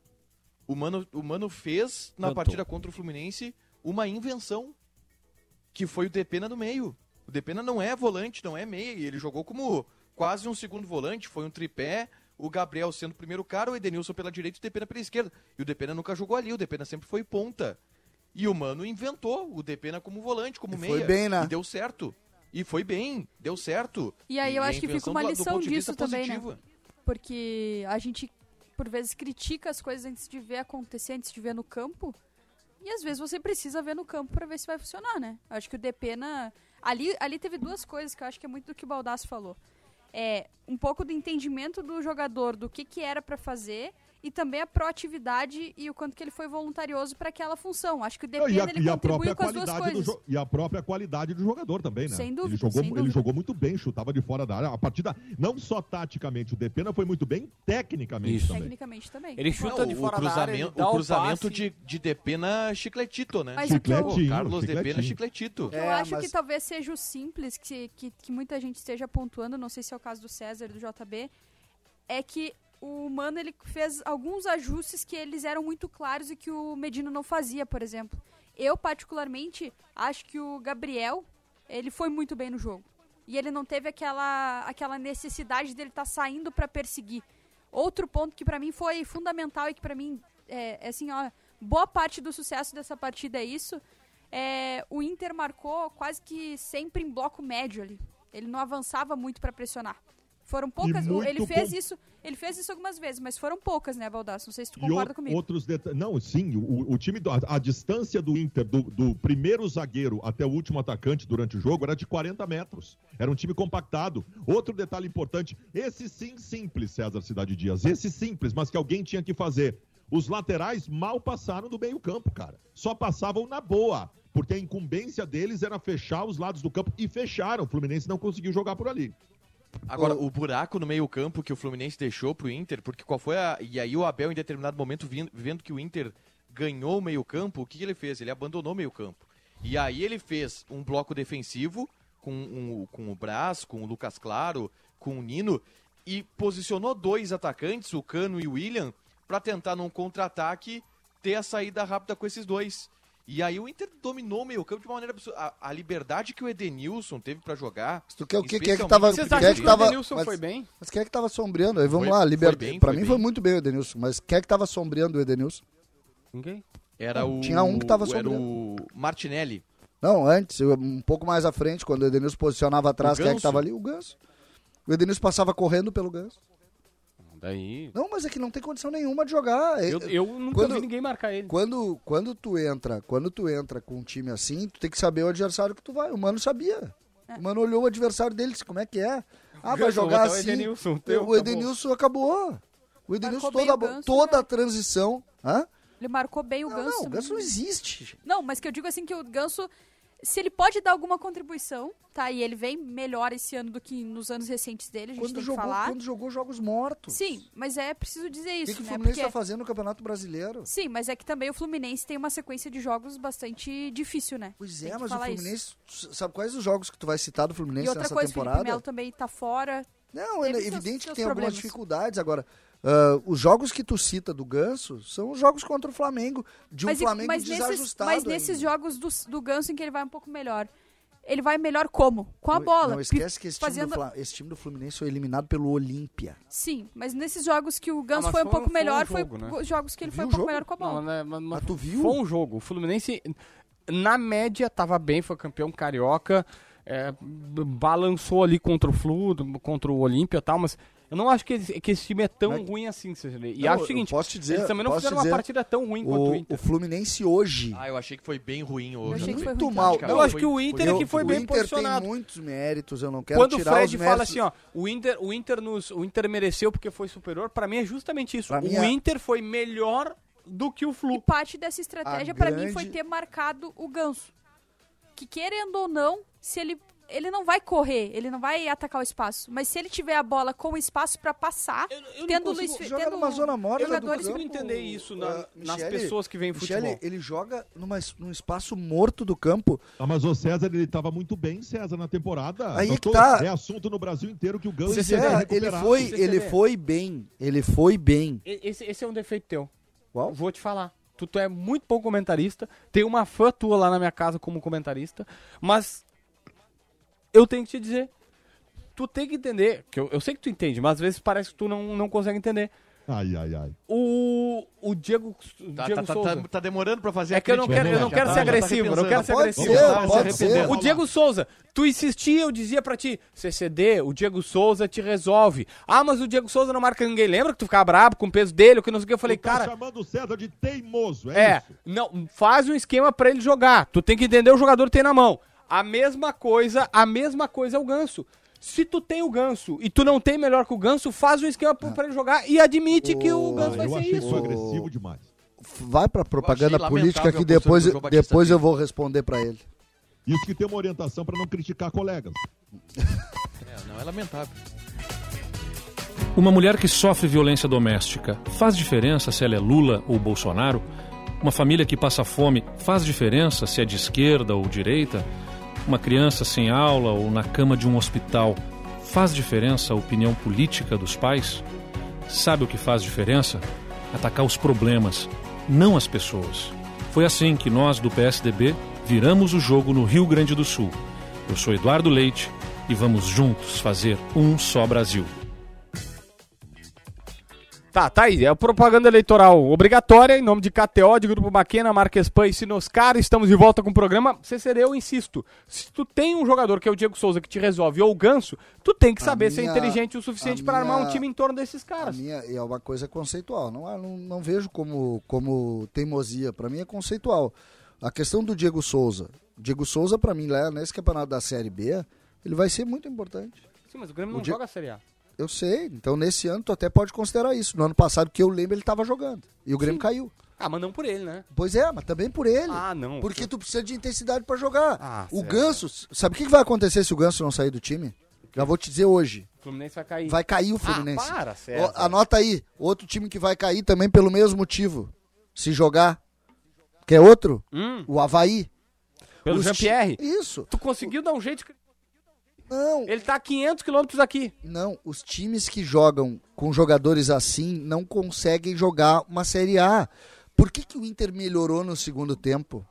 O Mano, o Mano fez na Inventou. partida contra o Fluminense uma invenção. Que foi o Depena no meio. O Depena não é volante, não é meia. e Ele jogou como quase um segundo volante. Foi um tripé. O Gabriel sendo o primeiro cara, o Edenilson pela direita e o Depena pela esquerda. E o Depena nunca jogou ali, o Depena sempre foi ponta. E o Mano inventou o Depena como volante, como E meia. foi bem, né? E deu certo. E foi bem, deu certo. E aí eu a acho que fica uma do- do lição disso também, né? porque a gente, por vezes, critica as coisas antes de ver acontecer, antes de ver no campo. E às vezes você precisa ver no campo pra ver se vai funcionar, né? Eu acho que o Depena. Ali, ali teve duas coisas que eu acho que é muito do que o Baldasso falou. É um pouco do entendimento do jogador do que, que era pra fazer e também a proatividade e o quanto que ele foi voluntarioso pra aquela função. Acho que o Depena E a, ele e a contribuiu própria com as duas qualidade do coisas. jo- e a própria qualidade do jogador também, né? Sem dúvida, ele jogou, sem ele dúvida. jogou muito bem, chutava de fora da área. A partida, não só taticamente, o Depena foi muito bem, tecnicamente Isso. também. Tecnicamente também. Ele chuta Não, de o fora da área, o cruzamento passe. de, de Depena chicletito, né? Mas eu- Chicletinho, Carlos Depena chicletinho. chicletito. Eu É, acho mas- que talvez seja o simples que, que, que muita gente esteja pontuando, não sei se é o caso do César e do JB, é que o Mano ele fez alguns ajustes que eles eram muito claros e que o Medina não fazia, por exemplo. Eu, particularmente, acho que o Gabriel, ele foi muito bem no jogo. E ele não teve aquela, aquela necessidade dele estar saindo para perseguir. Outro ponto que pra mim foi fundamental e que pra mim é, é assim, ó, boa parte do sucesso dessa partida é isso. É, o Inter marcou quase que sempre em bloco médio ali. Ele não avançava muito pra pressionar. Foram poucas. Ele fez com- isso. Ele fez isso algumas vezes, mas foram poucas, né, Baldasso? Não sei se tu concorda o- comigo. outros detalhes. Não, sim, o, o time, do- a, a distância do Inter, do, do primeiro zagueiro até o último atacante durante o jogo, era de 40 metros. Era um time compactado. Outro detalhe importante: esse sim simples, César Cidade Dias. Esse simples, mas que alguém tinha que fazer. Os laterais mal passaram do meio-campo, cara. Só passavam na boa. Porque a incumbência deles era fechar os lados do campo e fecharam. O Fluminense não conseguiu jogar por ali. Agora, o buraco no meio-campo que o Fluminense deixou pro Inter, porque qual foi a. E aí o Abel, em determinado momento, vendo que o Inter ganhou o meio-campo, o que, ele fez? Ele abandonou o meio-campo. E aí ele fez um bloco defensivo com, um- com o Brás, com o Lucas Claro, com o Nino, e posicionou dois atacantes, o Cano e o William, pra tentar num contra-ataque ter a saída rápida com esses dois. E aí o Inter dominou o meio-campo de uma maneira absurda. A, a liberdade que o Edenilson teve pra jogar. Tu quer o que? Quem é que especialmente tava- no Vocês acham é que que o tava- Edenilson mas- foi bem? Mas quem é que tava sombreando? Aí vamos Foi- lá, foi liberdade. Pra foi mim foi bem. muito bem o Edenilson, mas quem é que tava sombreando o Edenilson? Ninguém. Era o. Tinha um que tava Era sobrando. o Martinelli. Não, antes, um pouco mais à frente, quando o Edenilson posicionava atrás, O quem é que tava ali? O Ganso. O Edenilson passava correndo pelo Ganso. Daí. Não, mas é que não tem condição nenhuma de jogar. É- Eu, eu nunca quando- vi ninguém marcar ele. Quando, quando tu entra, quando tu entra com um time assim, tu tem que saber o adversário que tu vai. O Mano sabia. O Mano olhou o adversário dele, disse, como é que é? Ah, vai jogar botar o assim. Edenilson, teu, o. Edenilson acabou. O Edenilson, toda, o Ganso, toda né? a transição. Hã? Ele marcou bem o Não, Ganso. não, o Ganso não existe. Não, mas que eu digo assim que o Ganso, se ele pode dar alguma contribuição, tá? E ele vem melhor esse ano do que nos anos recentes dele, a gente Quando tem jogou, que falar. quando jogou jogos mortos. Sim, mas é preciso dizer O isso, que, que o né? Fluminense Porque... está fazendo no Campeonato Brasileiro? Sim, mas é que também o Fluminense tem uma sequência de jogos bastante difícil, né? Pois é, mas o falar isso. Fluminense. Sabe quais os jogos que tu vai citar do Fluminense E outra nessa coisa, o Felipe temporada? Melo também tá fora. Não, é evidente que tem algumas problemas. dificuldades. Agora, ah, os jogos que tu cita do Ganso são os jogos contra o Flamengo, de um mas, Flamengo mas nesses, desajustado. mas nesses ainda. jogos do, do Ganso em que ele vai um pouco melhor. Ele vai melhor como? Com a bola. Não esquece que esse, time fazendo- do Fla- esse time do Fluminense foi eliminado pelo Olímpia. Sim, mas nesses jogos que o Ganso mas foi um pouco foi um melhor, jogo, foi né? go- jogos que ele foi um pouco jogo? melhor com a bola. Não, mas, mas Ah, tu viu? Foi um jogo. O Fluminense, na média, tava bem, foi campeão carioca. é, balançou ali contra o Flu, contra o Olímpia e tal, mas eu não acho que esse, que esse time é tão Mas- ruim assim, Cecily. E Não, acho o eu seguinte, posso te dizer, eles também não fizeram te uma dizer, partida tão ruim quanto o O, Inter. o Fluminense hoje. Ah, eu achei que foi bem ruim Eu hoje. achei que foi muito ruim. mal. Taticamente, Eu acho que o Inter é que foi o bem Inter posicionado. tem muitos méritos, eu não quero Quando o tirar Fred os fala assim, ó, o Inter, o Inter nos, o Inter mereceu porque foi superior, pra mim é justamente isso. Pra o mim é- Inter foi melhor do que o E Flu. parte dessa estratégia A pra mim grande- foi ter marcado o Ganso. Que querendo ou não, se ele ele não vai correr, ele não vai atacar o espaço, mas se ele tiver a bola com espaço pra passar, Eu- eu tendo consigo- Luiz joga tendo numa zona morta Eu não do consigo campo, entender isso na- nas Michele, pessoas que Michele, futebol. ele joga numa, num espaço morto do campo. Ah, mas o César, ele tava muito bem, César, na temporada. Aí que tô- tá. É assunto no Brasil inteiro que o Ganso é, ele foi, ele foi bem. Ele foi bem. Esse, esse é um defeito teu. Qual? Vou te falar. Tu, tu é muito bom comentarista. Tem uma fã tua lá na minha casa como comentarista. Mas eu tenho que te dizer. Tu tem que entender. Que eu, eu sei que tu entende, mas às vezes parece que tu não, não consegue entender. Ai, ai, ai. O, o Diego, o Tá, Diego tá, tá, Souza. tá- tá demorando pra fazer É a que eu não crítica. quero, eu não Já quero tá- ser tá agressivo, não quero ser Pode agressivo. ser, Tá se pode arrependendo. ser. O Diego Souza, tu insistia, eu dizia pra ti, CCD, o Diego Souza te resolve. Ah, mas o Diego Souza não marca ninguém. Lembra que tu ficava brabo com o peso dele, o que não sei o que? Eu falei, Tu tá cara, chamando o César de teimoso, é, é, isso? não, faz um esquema pra ele jogar. Tu tem que entender o jogador que tem na mão. A mesma coisa, a mesma coisa é o Ganso. Se tu tem o Ganso e tu não tem melhor que o Ganso, faz um esquema pra pra ele jogar e admite que o Oh, Ganso Ah, vai eu ser isso. foi agressivo demais. Vai pra propaganda política que depois, depois eu vou responder pra ele. Isso que tem uma orientação para não criticar colegas. É, não, é lamentável. Uma mulher que sofre violência doméstica faz diferença se ela é Lula ou Bolsonaro? Uma família que passa fome faz diferença se é de esquerda ou direita? Uma criança sem aula ou na cama de um hospital faz diferença a opinião política dos pais? Sabe o que faz diferença? Atacar os problemas, não as pessoas. Foi assim que nós do PSDB viramos o jogo no Rio Grande do Sul. Eu sou Eduardo Leite e vamos juntos fazer um só Brasil. Tá, tá aí. É a propaganda eleitoral obrigatória em nome de KTO, de Grupo Maquena, Marques Pan e Sinoscar. Estamos de volta com o programa. CCD, eu insisto. Se tu tem um jogador que é o Diego Souza que te resolve ou o Ganso, tu tem que A saber ser minha- inteligente o suficiente para armar um time em torno desses caras. minha é uma coisa conceitual. Não, não, não vejo como, como teimosia. Pra mim é conceitual. A questão do Diego Souza. Diego Souza, pra mim, lá nesse campeonato da Série B, ele vai ser muito importante. Sim, mas o Grêmio O não Di- joga a Série A. Eu sei. Então, nesse ano, tu até pode considerar isso. No ano passado, que eu lembro, ele tava jogando. E o Grêmio caiu. Ah, mas não por ele, né? Pois é, mas também por ele. Ah, não. Porque tu precisa de intensidade pra jogar. Ah, o certo. Ganso, sabe o que vai acontecer se o Ganso não sair do time? Já vou te dizer hoje. O Fluminense vai cair. Vai cair o Ah, Fluminense. para, Ó, César. anota aí, outro time que vai cair também pelo mesmo motivo. Se jogar. Quer outro? Hum, O Havaí. pelo Jean-Pierre. Isso. Tu conseguiu dar um jeito... Não, Ele tá a 500 quilômetros aqui. não. Os times que jogam com jogadores assim não conseguem jogar uma Série A. Por que, que o Inter melhorou no segundo tempo?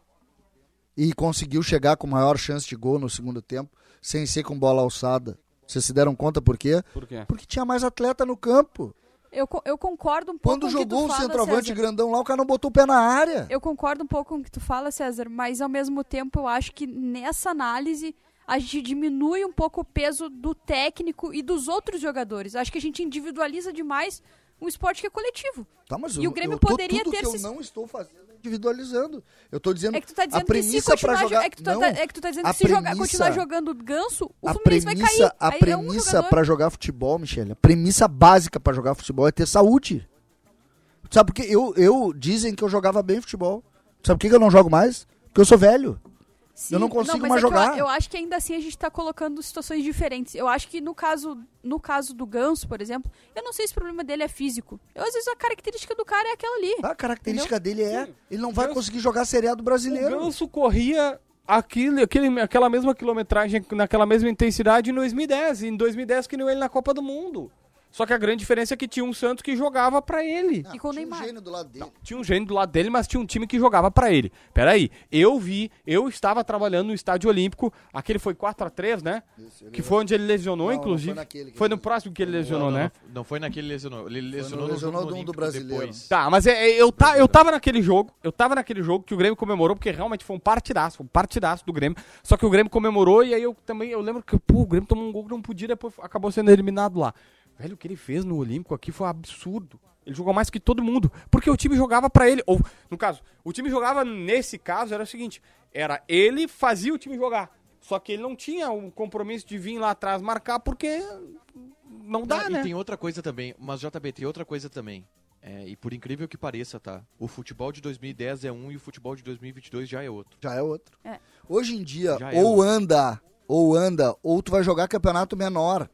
E conseguiu chegar com maior chance de gol no segundo tempo, sem ser com bola alçada. Vocês se deram conta por quê? Por quê? Porque tinha mais atleta no campo. eu, eu concordo um pouco Quando com o que jogou tu o centroavante César. grandão lá, o cara não botou o pé na área. Eu concordo um pouco com o que tu fala, César, mas ao mesmo tempo eu acho que nessa análise a gente diminui um pouco o peso do técnico e dos outros jogadores. Acho que a gente individualiza demais um esporte que é coletivo. Tá, mas E eu- o Grêmio eu tô- poderia tudo ter que eu se- não estou fazendo é individualizando. Eu tô dizendo É que tu tá a dizendo se premissa para jo- jogar é que tu tá, não, é que tu tá dizendo a que se jogar, premissa- continuar jogando ganso, o a Fluminense vai premissa, cair. a Aí é um premissa para jogar futebol, Michele, a premissa básica para jogar futebol é ter saúde. Sabe por quê? Eu, eu dizem que eu jogava bem futebol. Sabe por que eu não jogo mais? Porque eu sou velho. Sim, Eu não consigo mas mais é que eu- jogar. Eu, acho que ainda assim a gente tá colocando situações diferentes. Eu acho que no caso, no caso do Ganso, por exemplo, eu não sei se o problema dele é físico. Eu, às vezes a característica do cara é aquela ali. A característica dele é, ele não vai Ganso- conseguir jogar Série A do brasileiro. O Ganso corria aquele, aquele, aquela mesma quilometragem, naquela mesma intensidade em 2010. Em 2010 que nem ele na Copa do Mundo. Só que a grande diferença é que tinha um Santos que jogava pra ele. Não, E com o tinha um Neymar. gênio do lado dele. Tinha um gênio do lado dele, mas tinha um time que jogava pra ele. Peraí, eu vi, eu estava trabalhando no Estádio Olímpico, aquele foi 4x3, né? Isso, Que foi onde ele lesionou, Não, não inclusive. foi que Foi ele no próximo que ele lesionou, não, né? Não, não foi naquele lesionou. Ele lesionou, no- no jogo lesionou do- do brasileiro. depois. Tá, mas é, é, eu, tá, eu tava naquele jogo, eu tava naquele jogo que o Grêmio comemorou, porque realmente foi um partidaço, um partidaço do Grêmio. Só que o Grêmio comemorou e aí eu também, eu lembro que, pô, o Grêmio tomou um gol que não podia, depois acabou sendo eliminado lá. Velho, o que ele fez no Olímpico aqui foi um absurdo. Ele jogou mais que todo mundo, porque o time jogava pra ele. Ou, no caso, o time jogava, nesse caso, era o seguinte, era ele fazia o time jogar. Só que ele não tinha o compromisso de vir lá atrás marcar, porque não dá, Ah, né? E tem outra coisa também, mas JB, tem outra coisa também. É, e por incrível que pareça, tá? O futebol de 2010 é um e o futebol de 2022 já é outro. Já é outro. É. Hoje em dia, Já é ou outro. anda, ou anda, ou tu vai jogar campeonato menor.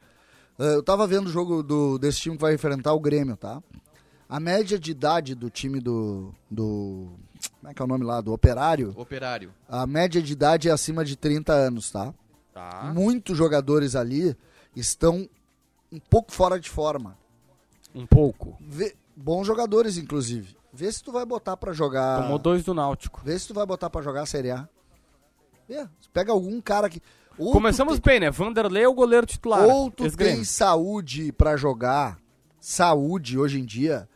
Ah, eu tava vendo o jogo do, desse time que vai enfrentar o Grêmio, tá? A média de idade do time do, do. Como é que é o nome lá? Do Operário. Operário. A média de idade é acima de 30 anos, tá? Tá. Muitos jogadores ali estão um pouco fora de forma. Um pouco. Vê- bons jogadores, inclusive. Vê se tu vai botar pra jogar. Tomou dois do Náutico. Vê se tu vai botar pra jogar a Série A. Vê, pega algum cara que. Ou tu Começamos tem- bem, né? Vanderlei é o goleiro titular. Ou tu Ex-Grêmio. tem saúde pra jogar. Saúde hoje em dia.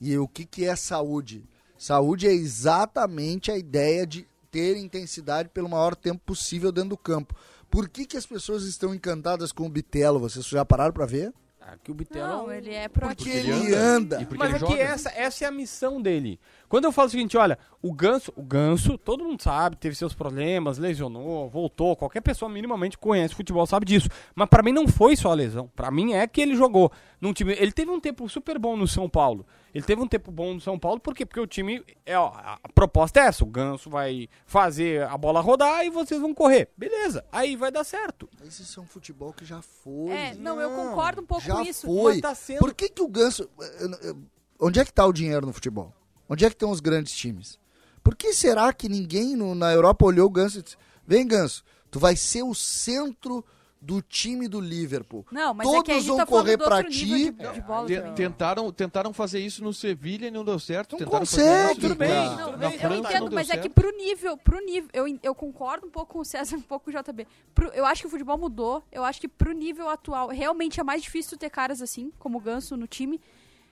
E o que, que é saúde? Saúde é exatamente a ideia de ter intensidade pelo maior tempo possível dentro do campo. Por que, que as pessoas estão encantadas com o Bitelo? Vocês já pararam pra ver? Ah, que o Bitelo é Não, ele é Porque proativo. ele anda. Porque Mas ele é joga. que essa, essa é a missão dele. Quando eu falo o seguinte, olha, o Ganso, o Ganso, todo mundo sabe, teve seus problemas, lesionou, voltou, qualquer pessoa minimamente conhece futebol sabe disso. Mas pra mim não foi só a lesão. Pra mim é que ele jogou num time, ele teve um tempo super bom no São Paulo. Ele teve um tempo bom no São Paulo, por quê? Porque o time é, ó, a proposta é essa, o Ganso vai fazer a bola rodar e vocês vão correr. Beleza? Aí vai dar certo. Esse é um futebol que já foi. É, não, eu Não, concordo um pouco já com isso. foi. Tá sendo- Por que, que o Ganso. eu- eu- Onde é que tá o dinheiro no futebol? Onde é que estão os grandes times? Por que será que ninguém no- na Europa olhou o Ganso e disse: Vem, Ganso, tu vai ser o centro do time do Liverpool. Não, mas é Todos gente vão tá correr outro ti. de, de bola Te- também. tentaram, tentaram fazer isso no Sevilha e não deu certo. Não tentaram consegue, fazer isso tudo bem, Não, na eu, entendo, não mas é certo. que pro nível, pro nível, eu, eu concordo um pouco com o César, um pouco com o JB. Pro- eu acho que o futebol mudou, eu acho que pro nível atual, realmente é mais difícil ter caras assim, como o Ganso no time,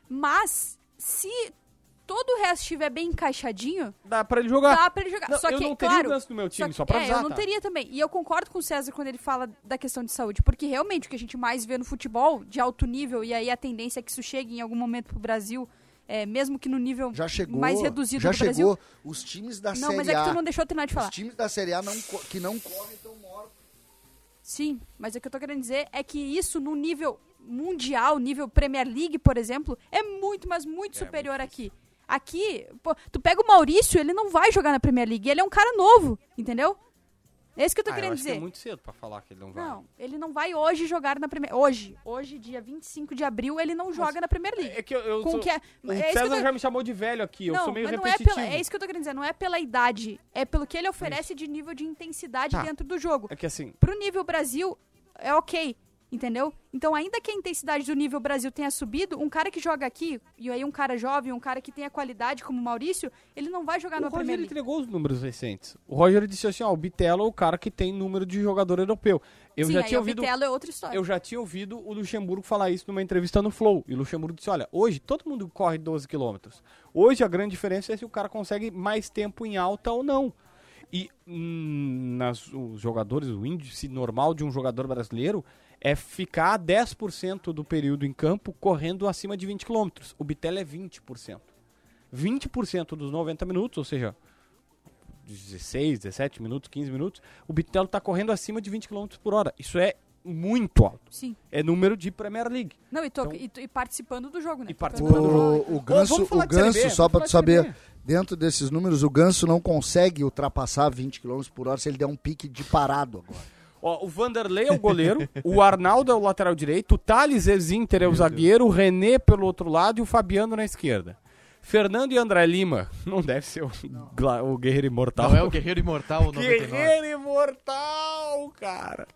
mas se todo o resto estiver bem encaixadinho, Dá pra ele jogar. dá pra ele jogar. Não, só eu que, não teria claro, o Ganso no meu time, que- só pra é, avisar, eu não tá? teria também. E eu concordo com o César quando ele fala da questão de saúde, porque realmente o que a gente mais vê no futebol de alto nível, e aí a tendência é que isso chegue em algum momento pro Brasil, é, mesmo que no nível Já chegou. mais reduzido já do Brasil. chegou. Os times da Não, Série mas é que A. tu não deixou eu terminar de falar. Os times da Série A não, que não correm estão mortos. Sim, mas o que eu tô querendo dizer é que isso no nível mundial, nível Premier League, por exemplo, é muito, mas muito superior aqui. Aqui, pô, tu pega o Maurício, ele não vai jogar na Premier League, ele é um cara novo, entendeu? É isso que eu tô Ah, eu querendo que dizer. é muito cedo pra falar que ele não vai. Não, ele não vai hoje jogar na Premier Hoje, hoje, dia 25 de abril, ele não joga na Premier League. É que eu, eu Com sou- que é, O é que eu César tô- já me chamou de velho aqui, eu não, sou meio mas não é, pela, é isso que eu tô querendo dizer, não é pela idade, é pelo que ele oferece de nível de intensidade Tá. dentro do jogo. É que assim, pro nível Brasil, é ok, entendeu? Então, ainda que a intensidade do nível Brasil tenha subido, um cara que joga aqui, e aí um cara jovem, um cara que tenha qualidade como o Maurício, ele não vai jogar o no Roger Premier League. entregou os números recentes. O Roger disse assim, ó, o Bitelo é o cara que tem número de jogador europeu. Eu Sim, já tinha o ouvido... Vitello é outra história. Eu já tinha ouvido o Luxemburgo falar isso numa entrevista no Flow. E o Luxemburgo disse: olha, hoje todo mundo corre 12 quilômetros. Hoje a grande diferença é se o cara consegue mais tempo em alta ou não. E hum, nas, os jogadores, o índice normal de um jogador brasileiro é ficar 10% do período em campo correndo acima de 20 quilômetros. O Bitelo é 20%. 20% dos 90 minutos, ou seja, 16, 17 minutos, 15 minutos, o Bitelo está correndo acima de 20 km por hora. Isso é muito alto. Sim. É número de Premier League. Não, e, tô- Então- e e participando do jogo, né? E participando do jogo. O, o Ganso, falar o Ganso só falar tu saber, dentro desses números, o Ganso não consegue ultrapassar 20 km por hora se ele der um pique de parado agora. Ó, o Vanderlei é o goleiro, o Arnaldo é o lateral direito, o Thales Ezinter é o zagueiro, o René pelo outro lado e o Fabiano na esquerda. Fernando e André Lima, não deve ser o, o Guerreiro Imortal. Não é o Guerreiro Imortal 99. Guerreiro Imortal, cara.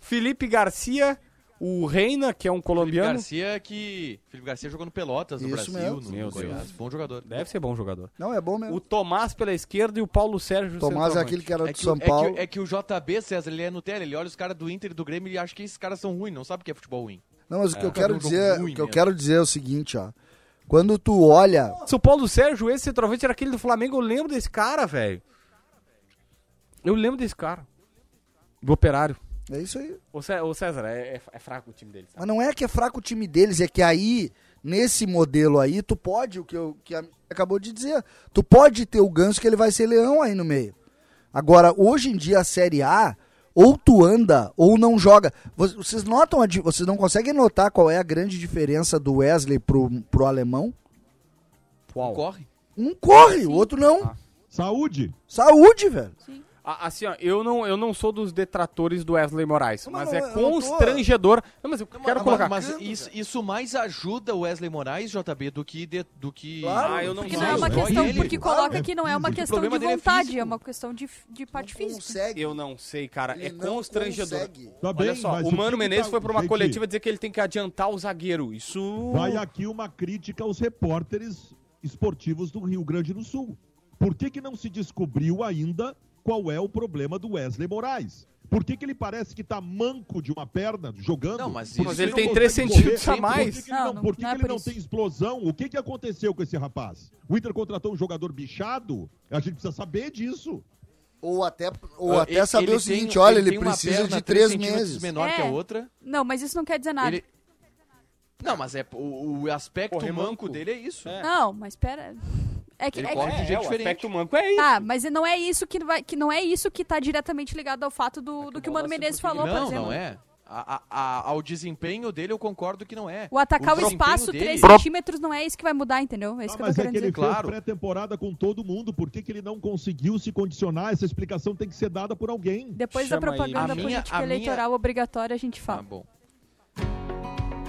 Felipe Garcia, o Reina, que é um Felipe colombiano. Garcia que. Felipe Garcia jogou no Pelotas, no Isso Brasil, mesmo. no Meu Goiás. Deus. Bom jogador. Deve ser bom jogador. Não, é bom mesmo. O Tomás pela esquerda e o Paulo Sérgio Tomás é aquele que era É do que, São o- é, Paulo. que, é que o JB, César, ele é Nutella, ele olha os caras do Inter e do Grêmio e acha que esses caras são ruins, não sabe o que é futebol ruim. Não, mas o que É. eu quero dizer, o que eu mesmo. quero dizer é o seguinte, ó. Quando tu olha, Se o Paulo Sérgio, esse centroavante era aquele do Flamengo, eu lembro desse cara, velho. Eu lembro desse cara. Do operário. É isso aí. Ô Cé- ô César, é, é- é fraco o time dele, sabe? Mas não é que é fraco o time deles, é que aí, nesse modelo aí, tu pode, o que, eu, que a, acabou de dizer, tu pode ter o ganso que ele vai ser leão aí no meio. Agora, hoje em dia, a Série A, ou tu anda ou não joga. Vo- Vocês notam, vocês não conseguem notar qual é a grande diferença do Wesley pro, pro alemão? Qual? Corre. Um corre, o outro não. Ah. Saúde. Saúde, velho. A- Assim, ó, eu não, eu não sou dos detratores do Wesley Moraes, Não, mas é não tô- constrangedor. Não, mas eu quero Mas- colocar. Mas, isso, isso mais ajuda o Wesley Moraes, JB, do que. de- do que... Claro. Ah, eu não Porque sei. não é uma questão, ele- porque coloca é que não é uma questão de é vontade, físico. é uma questão de, de parte Não física. consegue. Eu não sei, cara. Ele é não constrangedor. consegue. Tá bem, Olha só, o Mano que Menezes tá- foi pra uma coletiva dizer que ele tem que adiantar o zagueiro. Isso. Vai aqui uma crítica aos repórteres esportivos do Rio Grande do Sul. Por que, que não se descobriu ainda qual é o problema do Wesley Moraes? Por que, que ele parece que tá manco de uma perna jogando? Não, mas isso- Mas ele tem 3 correr? centímetros a Por que mais. que ele não, Não, não- por que não que é ele não tem explosão? O que, que aconteceu com esse rapaz? O Inter contratou um jogador bichado? A gente precisa saber disso. Ou até, ou Ah, até ele- saber ele o seguinte, tem- olha, ele, precisa de três três meses. menor que a É. outra. Não, mas isso não quer dizer nada. Ele... Não, mas é o, o aspecto manco. dele é isso. É. Não, mas pera. É que, Ele é corre de É, jeito o diferente. aspecto manco é isso. Tá, mas não é isso que vai, que não é isso que tá diretamente ligado ao fato do, do que o Mano Menezes por falou, por Não, exemplo. não é. A- a- a- ao desempenho dele eu concordo que não é. O atacar o, desempenho espaço dele- 3 centímetros não é isso que vai mudar, entendeu? É isso Ah, que eu mas tô é querendo que ele dizer. fez Claro. pré-temporada com todo mundo. Por que, que ele não conseguiu se condicionar? Essa explicação tem que ser dada por alguém. Depois da Chama aí. propaganda minha- política a minha- eleitoral obrigatória, a gente Ah, fala. bom.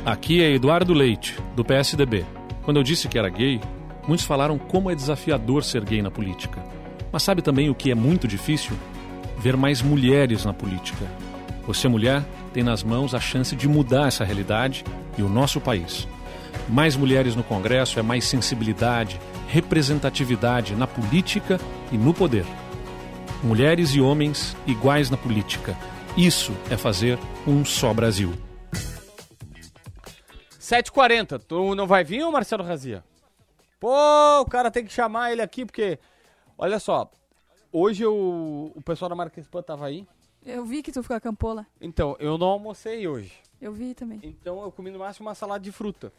Aqui é Eduardo Leite, do PSDB. Quando eu disse que era gay, muitos falaram como é desafiador ser gay na política. Mas sabe também o que é muito difícil? Ver mais mulheres na política. Você, mulher, tem nas mãos a chance de mudar essa realidade e o nosso país. Mais mulheres no Congresso é mais sensibilidade, representatividade na política e no poder. Mulheres e homens iguais na política. Isso é fazer um só Brasil. 7h40. Tu não vai vir, Marcelo Razia? Pô, o cara tem que chamar ele aqui, porque. Olha só. Hoje eu, o pessoal da Marques Pan tava aí. Eu vi que tu ficou a campola. Então, eu não almocei hoje. Eu vi também. Então eu comi no máximo uma salada de fruta.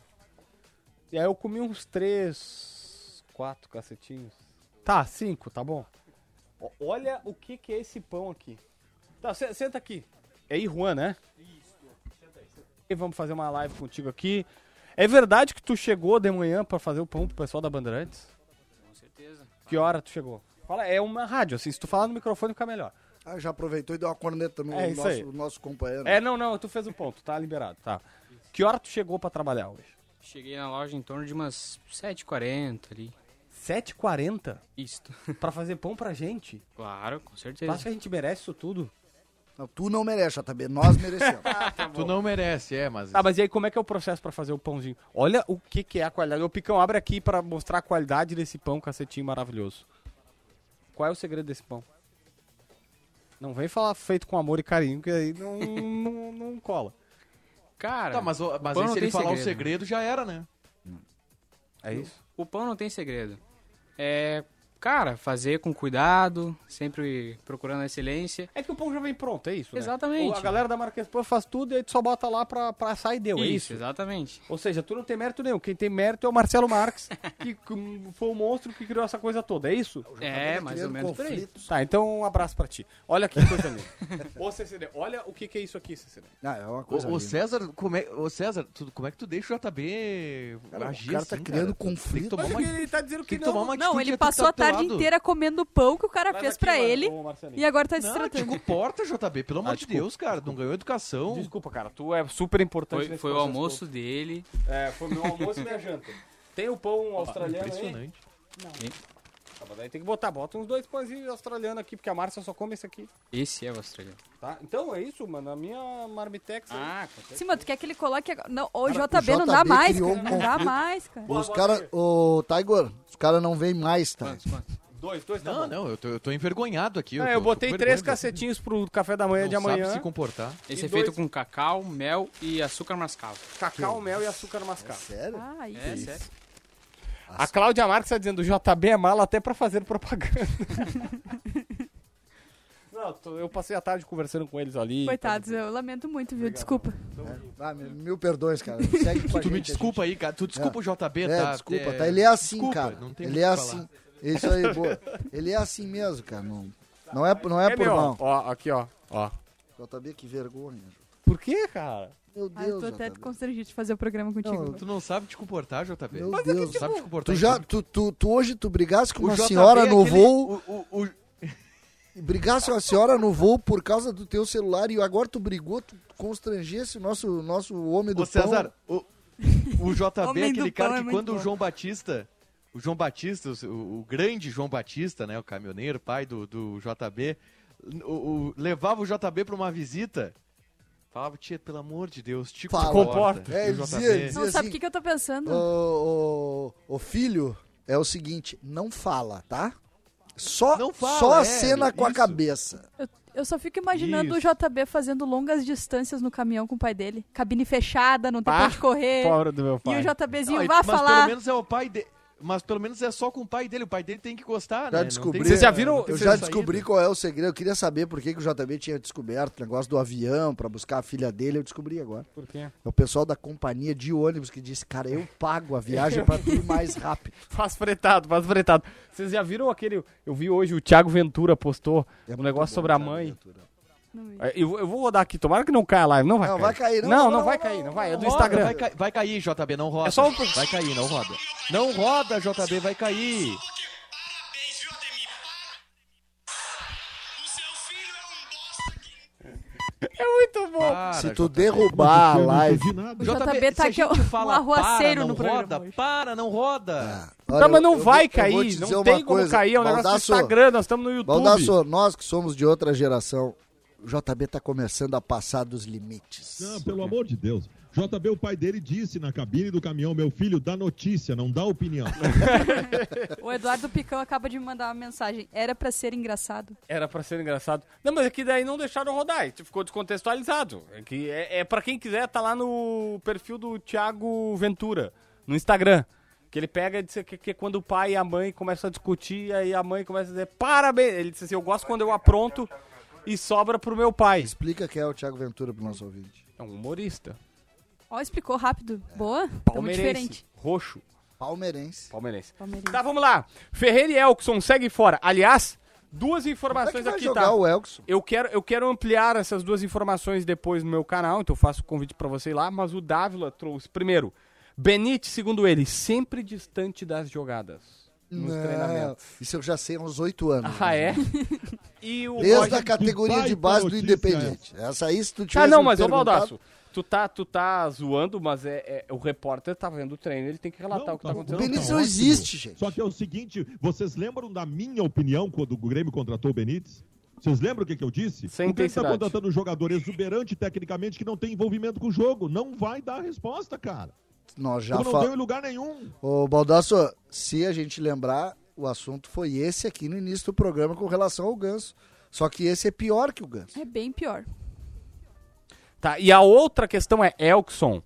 E aí eu comi uns três, quatro cacetinhos. Tá, cinco, tá bom. Olha o que que é esse pão aqui. Tá, se- senta aqui. É Juan, né? Isso. E vamos fazer uma live contigo aqui. É verdade que tu chegou de manhã pra fazer o pão pro pessoal da Bandeirantes? Com certeza. Que hora tu chegou? Fala, é uma rádio, assim, se tu falar no microfone fica melhor. Ah, já aproveitou e deu uma corneta no É isso nosso, nosso companheiro. É, não, não, tu fez o ponto, tá liberado, tá. Que hora tu chegou pra trabalhar hoje? Cheguei na loja em torno de umas 7h40 ali. 7h40? Isto. Pra fazer pão pra gente? Claro, com certeza. acha que a gente merece isso tudo? Não, tu não merece, JB, nós merecemos. Tu não merece, é, mas. Ah, mas e aí como é que é o processo pra fazer o pãozinho? Olha o que, que é a qualidade. O Picão, abre aqui pra mostrar a qualidade desse pão cacetinho maravilhoso. Qual é o segredo desse pão? Não vem falar feito com amor e carinho, que aí não, não, não cola. Cara, Tá, mas, o- mas aí se ele falar o segredo. segredo já era, né? É isso? o pão não tem segredo. É, cara, fazer com cuidado, sempre procurando a excelência. É que o pão já vem pronto, é isso? né? Exatamente. A galera da Marques Pan faz tudo e aí tu só bota lá pra, pra assar e deu, é isso? exatamente. Ou seja, tu não tem mérito nenhum. Quem tem mérito é o Marcelo Marques, que foi o monstro que criou essa coisa toda, é isso? É, mais ou menos por aí. Tá, então um abraço pra ti. Olha que coisa linda. Ô, CCD, olha o que, que é isso aqui, CCD. Ah, é uma coisa linda. César, como é, ô César, tu- como é que tu deixa o JB Cara, o agir cara tá assim, criando cara? Tem que conflito. tomar uma, ele tá dizendo que tomar uma Não, atitude ele passou a teu tarde inteira comendo o pão que o cara fez pra ele e agora tá Não, destratando. te comporta, JB, pelo amor de desculpa. Deus, cara. Não ganhou educação. Desculpa, cara, tu é super importante Foi, foi o almoço dele. É, foi meu almoço e minha janta. Tem o pão australiano aí? Impressionante. Tá, mas daí tem que botar, bota uns dois pãezinhos australianos aqui, porque a Márcia só come esse aqui, Esse é o australiano. tá? Então é isso, mano, a minha marmitex aí. Ah, certeza. Sim, mas tu quer que ele coloque agora? Não, o Cara, JB, o não dá JB mais, criou cara. um Não dá conflito. mais, cara. Os caras, ô, Tiger, os caras não vêm mais, tá? Quantos, quantos? Dois, dois tá Não, bom. não, eu tô, eu tô envergonhado aqui. É, tô- eu tô botei com três vergonha. cacetinhos pro café da manhã Não de sabe amanhã. se comportar. Esse E é feito dois- com cacau, mel e açúcar mascavo. Cacau, mel e açúcar mascavo. Sério? Ah, isso. É, sério. A Cláudia Marques tá dizendo, o JB é mala até pra fazer propaganda. Não, tô- eu passei a tarde conversando com eles ali. Coitados, eu lamento muito, viu? Desculpa. Ah, mil, mil perdões, cara. Segue com a Tu me gente, a desculpa aí, cara. Tu desculpa o JB, É, tá? desculpa, É, tá? Ele é assim, desculpa, cara. Não tem Ele muito é o que falar. assim. Isso aí, boa. Ele é assim mesmo, cara. Não, não é, não é É por meu, mal. ó, aqui ó, ó. JB, que vergonha. Por quê, cara? Meu Ai, Deus, tô até JB. constrangido de fazer o programa contigo. Não, Tu não sabe te comportar, JB. Meu Mas Deus. tu sabe te comportar. Tu já, tu, tu, tu hoje tu brigasse com O uma JB senhora é no aquele- voo, o- o- o- brigasse com a senhora no voo por causa do teu celular e agora tu brigou, tu constrangesse o nosso, nosso homem do Ô, César, pão. o, o JB é aquele cara é que muito quando o bom. João Batista, o João Batista, o, o grande João Batista, né, o caminhoneiro, pai do, do JB, o, o- levava o JB pra uma visita, falava, tia, pelo amor de Deus, te Fala. Comporta. É, E dizia- dizia Não sabe assim, o que, que eu tô pensando? O, o, o filho é o seguinte, não fala, tá? Só, Não fala, só é, acena com a isso. cabeça. Eu, eu só fico imaginando Isso. o JB fazendo longas distâncias no caminhão com o pai dele. Cabine fechada, não tem pra onde correr. Pobre do meu E pai. o JBzinho Não, vai mas falar. pelo menos é o pai dele. Mas pelo menos é só com o pai dele. O pai dele tem que gostar, Já né? Descobri. tem- Vocês já viram- Eu já descobri qual é o segredo. Eu queria saber por que, que o JB tinha descoberto o negócio do avião pra buscar a filha dele. Eu descobri agora. Por quê? É o pessoal da companhia de ônibus que disse, cara, eu pago a viagem pra tu ir mais rápido. Faz fretado, faz fretado. Vocês já viram aquele. Eu vi hoje o Thiago Ventura postou É um negócio bom, sobre a mãe. Ventura. É, Eu, eu vou rodar aqui, tomara que não caia a live. Não vai Não, cair. vai cair, não, Não, não, não, não, vai cair, não vai. É do Roda, Instagram. Vai, cair, vai cair, JB, não roda. É só um- Vai cair, não roda. Não roda, JB, vai cair. Parabéns, viu, Ademir? O seu filho é um É muito bom. Para, Se tu JB. derrubar a Eu live... O JB tá aqui, gente um arruaceiro para, no não programa roda, hoje. para, não roda. Ah, Tá, olha, mas não eu- eu vai eu cair. dizer Não tem como coisa. cair. É um negócio do Baldasso, Instagram. Nós estamos no YouTube. Baldasso, nós que somos de outra geração, o JB tá começando a passar dos limites. Não, pelo amor de Deus. JB, o pai dele, disse na cabine do caminhão: meu filho, dá notícia, não dá opinião. O Eduardo Picão acaba de me mandar uma mensagem. Era pra ser engraçado. Era pra ser engraçado. Não, mas é que daí não deixaram rodar. Ficou descontextualizado. É que é, é pra quem quiser, tá lá no perfil do Thiago Ventura, no Instagram. Que ele pega e diz que, que quando o pai e a mãe começam a discutir, aí a mãe começa a dizer parabéns. Ele disse assim: Eu gosto quando eu apronto e sobra pro meu pai. Explica quem é o Thiago Ventura pro nosso ouvinte. É um humorista. Ó, explicou rápido. Boa. Tamo Palmeirense. diferente. Roxo. Palmeirense. Palmeirense. Palmeirense. Tá, vamos lá. Ferreira e Elkson segue fora. Aliás, duas Como é que informações vai aqui, jogar tá? o Elkson? Eu quero, eu quero ampliar essas duas informações depois no meu canal, então eu faço o convite pra você ir lá, mas o Dávila trouxe, primeiro, Benite, segundo ele, sempre distante das jogadas nos Não, treinamentos. isso eu já sei há uns oito anos. Ah, é? E o Desde Roger- a categoria de base do Independente. Essa aí, se tu Ah, tivesse não, me mas ô Baldaço, tu tá, tu tá zoando, mas é, é- o repórter tá vendo o treino, ele tem que relatar Não, o que tá tá- acontecendo. O Benítez tá não ótimo. existe, gente. Só que é o seguinte, vocês lembram da minha opinião quando o Grêmio contratou o Benítez? Vocês lembram o que, que eu disse? Sem o Grêmio está contratando um jogador exuberante tecnicamente que não tem envolvimento com o jogo. Não vai dar resposta, cara. Nós já Como não fa... deu em lugar nenhum. Ô, Baldasso, se a gente lembrar, o assunto foi esse aqui no início do programa com relação ao Ganso. Só que esse é pior que o Ganso. É bem pior. Tá, e a outra questão é Elkson,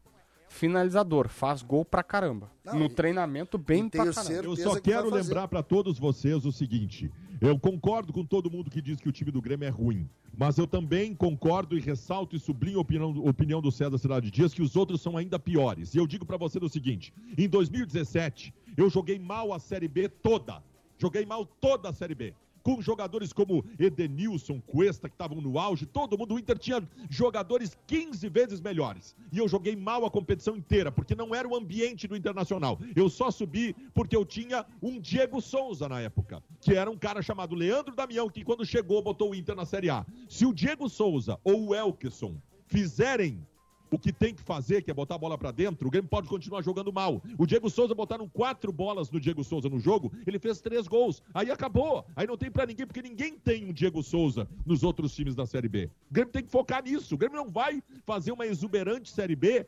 finalizador, faz gol pra caramba. Não, no treinamento, bem pra caramba. Eu que só vai quero lembrar para todos vocês o seguinte: eu concordo com todo mundo que diz que o time do Grêmio é ruim, mas eu também concordo e ressalto e sublinho a opinião, opinião do César Cidade Dias que os outros são ainda piores. E eu digo para você o seguinte: em 2017 eu joguei mal a Série B toda, joguei mal toda a Série B. Com jogadores como Edenilson, Cuesta, que estavam no auge, todo mundo, o Inter tinha jogadores 15 vezes melhores. E eu joguei mal a competição inteira, porque não era o ambiente do Internacional. Eu só subi porque eu tinha um Diego Souza na época, que era um cara chamado Leandro Damião, que quando chegou botou o Inter na Série A. Se o Diego Souza ou o Elkeson fizerem o que tem que fazer, que é botar a bola pra dentro, o Grêmio pode continuar jogando mal. O Diego Souza botaram quatro bolas no Diego Souza no jogo, ele fez três gols. Aí acabou. Aí não tem pra ninguém, porque ninguém tem um Diego Souza nos outros times da Série B. O Grêmio tem que focar nisso. O Grêmio não vai fazer uma exuberante Série B,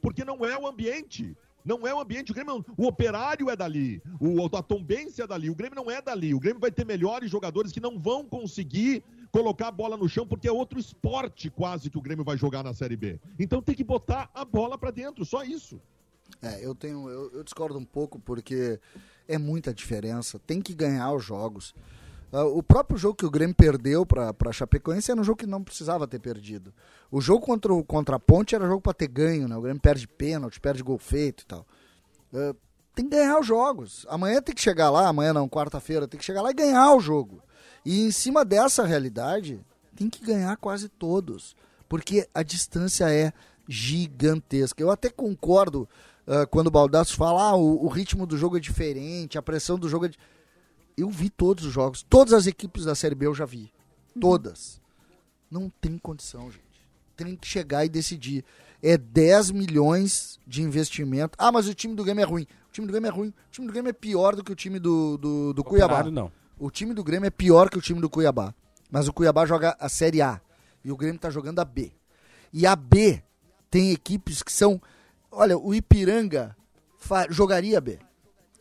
porque não é o ambiente. Não é o ambiente, o Grêmio, o operário é dali, o, a Tombense é dali, o Grêmio não é dali. O Grêmio vai ter melhores jogadores que não vão conseguir colocar a bola no chão, porque é outro esporte quase que o Grêmio vai jogar na Série B. Então tem que botar a bola pra dentro, só isso. É, eu tenho, eu, eu discordo um pouco porque é muita diferença. Tem que ganhar os jogos. Ah, o próprio jogo que o Grêmio perdeu para a Chapecoense era um jogo que não precisava ter perdido. O jogo contra, o, contra a Ponte era jogo para ter ganho, né? O Grêmio perde pênalti, perde gol feito e tal. Ah, tem que ganhar os jogos. Amanhã tem que chegar lá, amanhã não, quarta-feira, tem que chegar lá e ganhar o jogo. E em cima dessa realidade, tem que ganhar quase todos. Porque a distância é gigantesca. Eu até concordo ah, quando o Baldasso fala, ah, o, o ritmo do jogo é diferente, a pressão do jogo é. di-". Eu vi todos os jogos, todas as equipes da Série B eu já vi. Todas. Não tem condição, gente. Tem que chegar e decidir. É 10 milhões de investimento. Ah, mas o time do Grêmio é ruim. O time do Grêmio é ruim. O time do Grêmio é pior do que o time do, do, do Cuiabá. Não. O time do Grêmio é pior que o time do Cuiabá. Mas o Cuiabá joga a Série A. E o Grêmio tá jogando a B. E a B tem equipes que são. Olha, o Ipiranga jogaria B.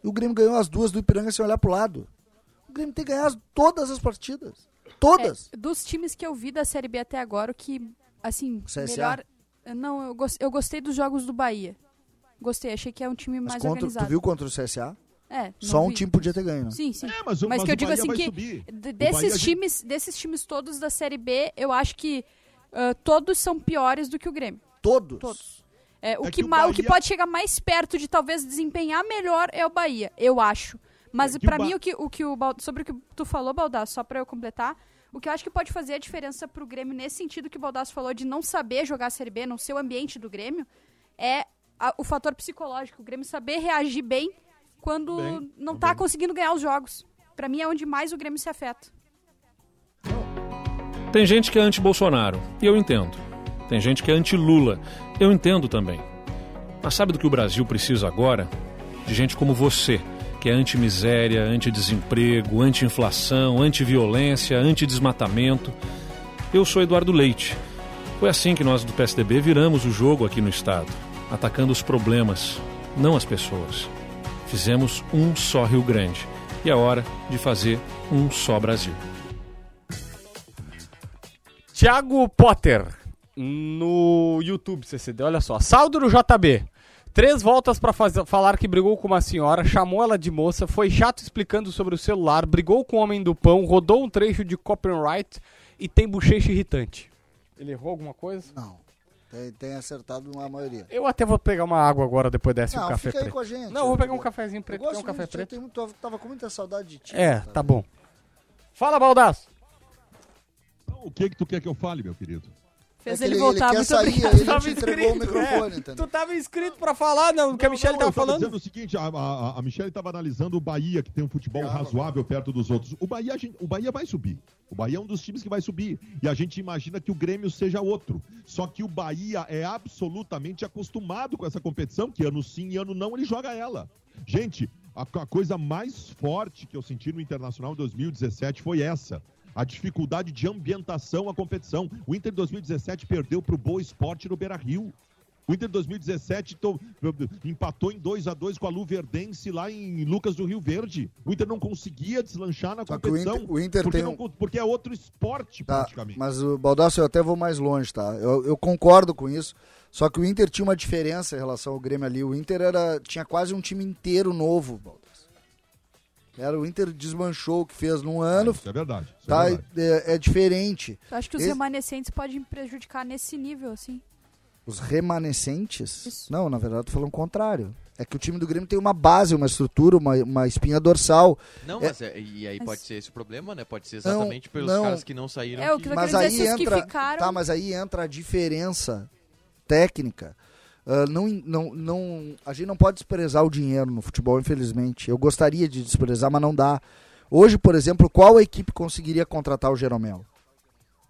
E o Grêmio ganhou as duas do Ipiranga sem olhar pro lado. O Grêmio tem que ganhar as- todas as partidas. Todas. É, dos times que eu vi da Série B até agora, o que, assim, CSA? melhor... Não, eu, gos- eu gostei dos jogos do Bahia. Gostei, achei que é um time Mas mais contra, tu organizado. viu contra o CSA? É, Só um vi. time podia ter ganho, né? Sim, sim. É, mas, o- Mas mas que eu digo Bahia assim que desses Bahia, a gente- times, desses times todos da Série B, eu acho que ah, todos são piores do que o Grêmio. Todos. Todos. É, o, É que que o ma- o que Bahia- pode chegar mais perto de talvez desempenhar melhor é o Bahia, eu acho. Mas É o Ba- mim, o que, o que o sobre o que tu falou, Baldasso, só pra eu completar, o que eu acho que pode fazer a diferença pro Grêmio nesse sentido que o Baldasso falou de não saber jogar a Série B, não ser o ambiente do Grêmio, é a- o fator psicológico. O Grêmio saber reagir bem quando Bem, não tá conseguindo ganhar os jogos. Pra mim é onde mais o Grêmio se afeta. Tem gente que é anti-Bolsonaro, e eu entendo. Tem gente que é anti-Lula, eu entendo também. Mas sabe do que o Brasil precisa agora? De gente como você, que é anti-miséria, anti-desemprego, anti-inflação, anti-violência, anti-desmatamento. Eu sou Eduardo Leite. Foi assim que nós do PSDB viramos o jogo aqui no Estado, atacando os problemas, não as pessoas. Fizemos um só Rio Grande, e é hora de fazer um só Brasil. Thiago Potter no YouTube, CCD. Olha só. Saldo no JB. Três voltas pra fazer- falar que brigou com uma senhora, chamou ela de moça, foi chato explicando sobre o celular, brigou com o homem do pão, rodou um trecho de copyright e tem bochecha irritante. Ele errou alguma coisa? Não. Tem, tem acertado a maioria. Eu até vou pegar uma água agora depois desse um Não, café fica aí preto. com a gente. Não, eu vou pegar um cafezinho Eu preto. gosto Quer um café muito eu preto? muito- tava com muita saudade de ti. É, cara. tá bom. Fala, Baldaço. Então, o que que tu quer que eu fale, meu querido? Fez É ele, ele- voltar, ele quer muito sair, obrigado. ele Tava te entregou o inscrito, microfone, é. Tu tava inscrito pra falar, não, o que a Michelle Não, tava eu tava falando. dizendo o seguinte, a, a, a Michelle estava analisando o Bahia, que tem um futebol razoável perto dos outros. O Bahia, a gente- o Bahia vai subir. O Bahia é um dos times que vai subir. E a gente imagina que o Grêmio seja outro. Só que o Bahia é absolutamente acostumado com essa competição, que ano sim e ano não ele joga ela. Gente, a, a coisa mais forte que eu senti no Internacional em 2017 foi essa. A dificuldade de ambientação à competição. O Inter 2017 perdeu para o Boa Esporte no Beira Rio. O Inter 2017 to- empatou em 2 a 2 com a Luverdense lá em Lucas do Rio Verde. O Inter não conseguia deslanchar na Só que o competição. Inter- o Inter porque, tem não um- porque é outro esporte, Tá, praticamente. mas o Baldasso eu até vou mais longe, tá? Eu, eu concordo com isso. Só que o Inter tinha uma diferença em relação ao Grêmio ali. O Inter era, tinha quase um time inteiro novo, Baldasso. Era o Inter desmanchou o que fez num ano, Isso é verdade. Isso tá? é verdade. É, é diferente. Eu acho que os Esse- remanescentes podem prejudicar nesse nível, assim. Os remanescentes? Isso. Não, na verdade, eu tô falando o contrário. É que o time do Grêmio tem uma base, uma estrutura, uma, uma espinha dorsal. Não, É- mas é- e aí Mas- pode ser esse o problema, né? Pode ser Não, exatamente pelos não. caras que não saíram. É, o que- que eu Mas aí dizer, os que entra, ficaram- tá, mas aí entra a diferença técnica. Ah, não, não, não, a gente não pode desprezar o dinheiro no futebol, infelizmente. Eu gostaria de desprezar, mas não dá. Hoje, por exemplo, qual equipe conseguiria contratar o Jeromel?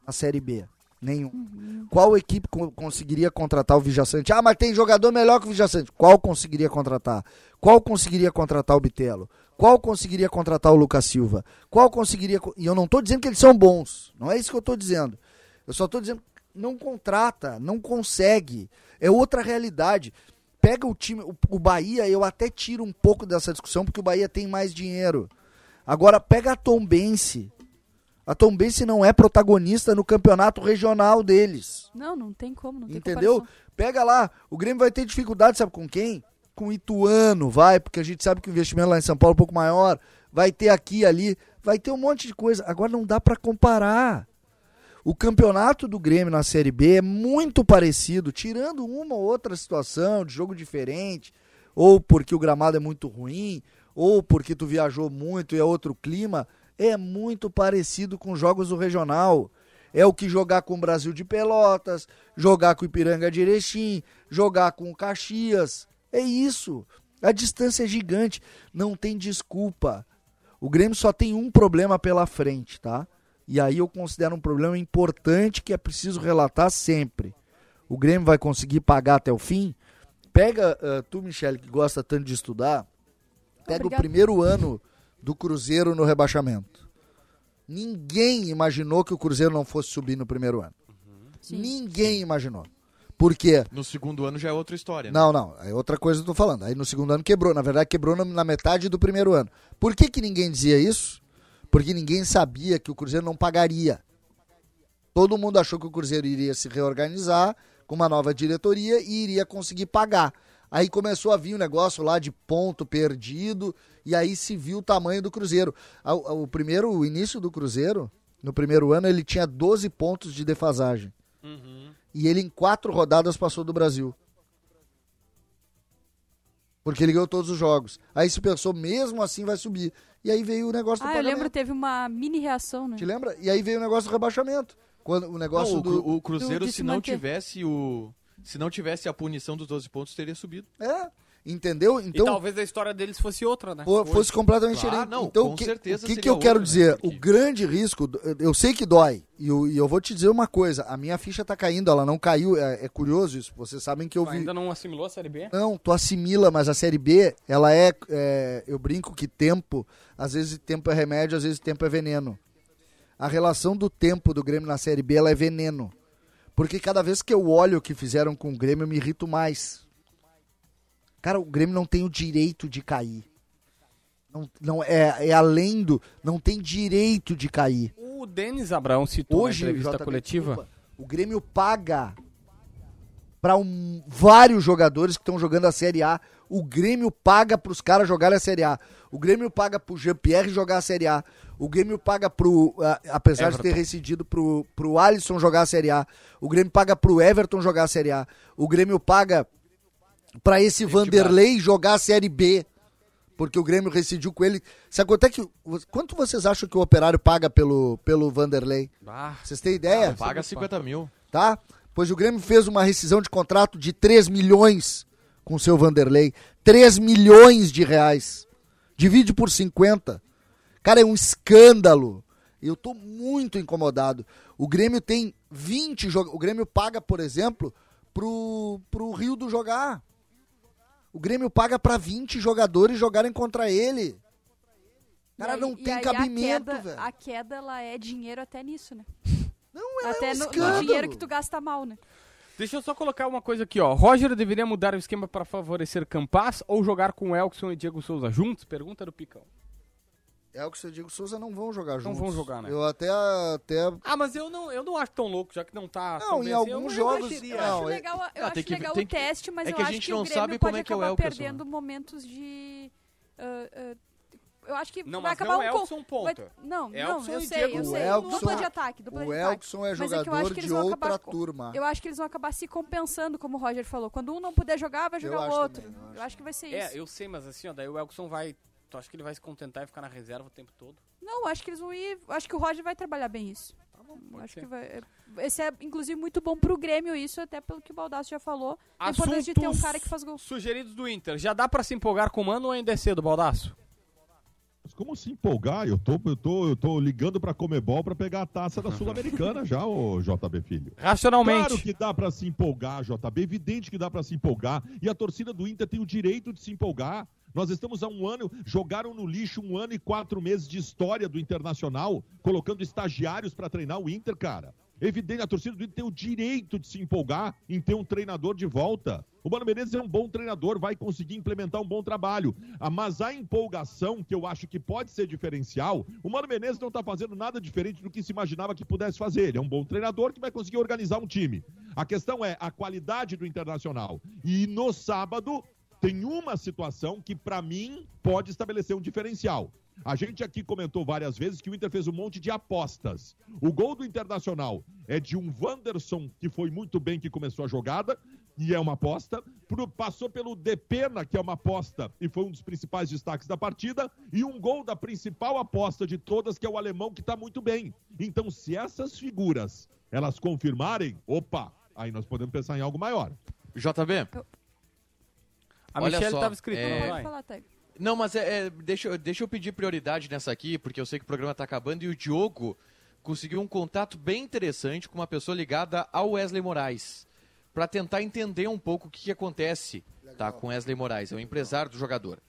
A Série B. Nenhum. Qual equipe co- conseguiria contratar o Vijaçante? Ah, mas tem jogador melhor que o Vijaçante. Qual conseguiria contratar? Qual conseguiria contratar o Bitelo? Qual conseguiria contratar o Lucas Silva? Qual conseguiria. co- E eu não estou dizendo que eles são bons. Não é isso que eu estou dizendo. Eu só estou dizendo não contrata, não consegue. É outra realidade. Pega o time. O, o Bahia, eu até tiro um pouco dessa discussão, porque o Bahia tem mais dinheiro. Agora, pega a Tombense. A Tombense não é protagonista no campeonato regional deles. Não, não tem como, não tem Entendeu? comparação. Pega lá, o Grêmio vai ter dificuldade, sabe com quem? Com o Ituano, vai, porque a gente sabe que o investimento lá em São Paulo é um pouco maior. Vai ter aqui, ali, vai ter um monte de coisa. Agora não dá pra comparar. O campeonato do Grêmio na Série B é muito parecido, tirando uma ou outra situação de jogo diferente, ou porque o gramado é muito ruim, ou porque tu viajou muito e é outro clima, é muito parecido com os jogos do regional. É o que jogar com o Brasil de Pelotas, jogar com o Ipiranga de Erechim, jogar com o Caxias. É isso. A distância é gigante. Não tem desculpa. O Grêmio só tem um problema pela frente, tá? E aí eu considero um problema importante que é preciso relatar sempre. O Grêmio vai conseguir pagar até o fim? Pega, uh, tu, Michele, que gosta tanto de estudar, pega Obrigada. o primeiro ano do Cruzeiro no rebaixamento. Ninguém imaginou que o Cruzeiro não fosse subir no primeiro ano. Sim. Ninguém imaginou. Por quê? No segundo ano já é outra história, né? Não, não, é outra coisa que eu tô falando. Aí no segundo ano quebrou, na verdade quebrou na, na metade do primeiro ano. Por que, que ninguém dizia isso? Porque ninguém sabia que o Cruzeiro não pagaria. Todo mundo achou que o Cruzeiro iria se reorganizar com uma nova diretoria e iria conseguir pagar. Aí começou a vir o negócio lá de ponto perdido e aí se viu o tamanho do Cruzeiro. O primeiro, o início do Cruzeiro, no primeiro ano, ele tinha 12 pontos de defasagem. E ele em quatro rodadas passou do Brasil. Porque ele ganhou todos os jogos. Aí se pensou, mesmo assim vai subir. E aí veio o negócio do Ah, eu lembro, teve uma mini reação, né? Te lembra? E aí veio o negócio do rebaixamento. Quando o negócio Não, o, do. O Cruzeiro, do- se se não manter. tivesse o. Se não tivesse a punição dos 12 pontos, teria subido. É, entendeu? E Então, talvez a história deles fosse outra, né? fo- fosse completamente Claro, diferente. não, então, com o que, certeza o que, que eu quero outra, dizer? né? O grande risco, eu sei que dói, e eu, e eu vou te dizer uma coisa: a minha ficha tá caindo, ela não caiu. É, é curioso isso, vocês sabem que eu vi. Ainda não assimilou a Série B? Não, tu assimila, mas a Série B, ela é, é, Eu brinco que tempo, às vezes tempo é remédio, às vezes tempo é veneno. A relação do tempo do Grêmio na Série B, ela é veneno. Porque cada vez que eu olho o que fizeram com o Grêmio, eu me irrito mais. Cara, o Grêmio não tem o direito de cair. Não, não é, é além do. Não tem direito de cair. O Denis Abraão citou Hoje, na entrevista JB, coletiva. desculpa, o Grêmio paga para um, vários jogadores que estão jogando a Série A. O Grêmio paga para os caras jogarem a Série A. O Grêmio paga pro Jean-Pierre jogar a Série A. O Grêmio paga pro, ah, apesar de ter Everton. rescindido pro, pro Alisson jogar a Série A. O Grêmio paga pro Everton jogar a Série A. O Grêmio paga para esse Vanderlei jogar a Série B. Porque o Grêmio rescindiu com ele. Sabe quanto é que. Quanto vocês acham que o operário paga pelo, pelo Vanderlei? Ah, Vocês têm ideia? Paga 50 mil. tá? Pois o Grêmio fez uma rescisão de contrato de 3 milhões com o seu Vanderlei. 3 milhões de reais. Divide por 50. Cara, é um escândalo. Eu tô muito incomodado. O Grêmio tem 20 jogadores. O Grêmio paga, por exemplo, pro, pro Rio do jogar. O Grêmio paga pra 20 jogadores jogarem contra ele. Cara, aí- não tem aí cabimento, a queda, velho. A queda, ela é dinheiro até nisso, né? Não, ela até é um no, no dinheiro que tu gasta mal, né? Deixa eu só colocar uma coisa aqui, ó. Roger deveria mudar o esquema para favorecer Campas ou jogar com Elkson e Diego Souza juntos? Pergunta do Picão. Elkson e Diego Souza não vão jogar juntos. vão jogar, né? Eu até, até Ah, mas eu não, eu não acho tão louco, já que não tá. Não, em alguns eu jogos-. Eu Não, acho é- legal, eu Ah, acho que- legal tem o que- teste, mas é eu que a acho gente que não o Grêmio sabe pode como é que é o acabar Elkerson, perdendo né? momentos de... ah, ah, eu acho que Não, vai mas acabar não um... é Elkson ponta. vai- Não, não, Elkson eu e sei, Diego eu O sei. Elkson- dupla de ataque, dupla de o ataque. Elkson é é que eu jogador acho que eles de vão outra acabar- turma. Eu acho que eles vão acabar se compensando, como o Roger falou. Quando um não puder jogar, vai Eu jogar o acho outro. também, eu acho. eu acho que vai ser É, isso. eu sei, mas assim, ó, daí o Elkson vai. Tu acha que ele vai se contentar e ficar na reserva o tempo todo? Não, eu acho que eles vão ir... Acho que o Roger vai trabalhar bem isso. Eu pode acho ser. que vai... Esse é, inclusive, muito bom pro Grêmio, isso, até pelo que o Baldasso já falou. A importância de ter um cara que faz gol. Sugeridos do Inter. Já dá pra se empolgar com o Mano ou ainda é cedo, Baldaço? Como se empolgar? Eu tô, eu tô, eu tô ligando pra Comebol pra pegar a taça da Sul-Americana já, ô JB Filho. Racionalmente. Claro que dá pra se empolgar, JB. Evidente que dá pra se empolgar. E a torcida do Inter tem o direito de se empolgar. Nós estamos há um ano, jogaram no lixo um ano e quatro meses de história do Internacional, colocando estagiários pra treinar o Inter, cara. Evidente, a torcida do Inter tem o direito de se empolgar em ter um treinador de volta. O Mano Menezes é um bom treinador, vai conseguir implementar um bom trabalho. Ah, Mas a empolgação, que eu acho que pode ser diferencial, o Mano Menezes não está fazendo nada diferente do que se imaginava que pudesse fazer. Ele é um bom treinador que vai conseguir organizar um time. A questão é a qualidade do Internacional. E no sábado tem uma situação que, para mim, pode estabelecer um diferencial. A gente aqui comentou várias vezes que o Inter fez um monte de apostas. O gol do Internacional é de um Wanderson que foi muito bem que começou a jogada. e é uma aposta. Pro- passou pelo Depena, que é uma aposta e foi um dos principais destaques da partida. E um gol da principal aposta de todas, que é o alemão, que está muito bem. Então, se essas figuras elas confirmarem, opa, aí nós podemos pensar em algo maior. JB? A Olha Michelle só, tava escrito, é- não Pode falar, Tag. Não, mas é, é, deixa, eu- deixa eu pedir prioridade nessa aqui, porque eu sei que o programa tá acabando e o Diogo conseguiu um contato bem interessante com uma pessoa ligada ao Wesley Moraes, para tentar entender um pouco o que, que acontece tá, com Wesley Moraes, é o empresário do jogador.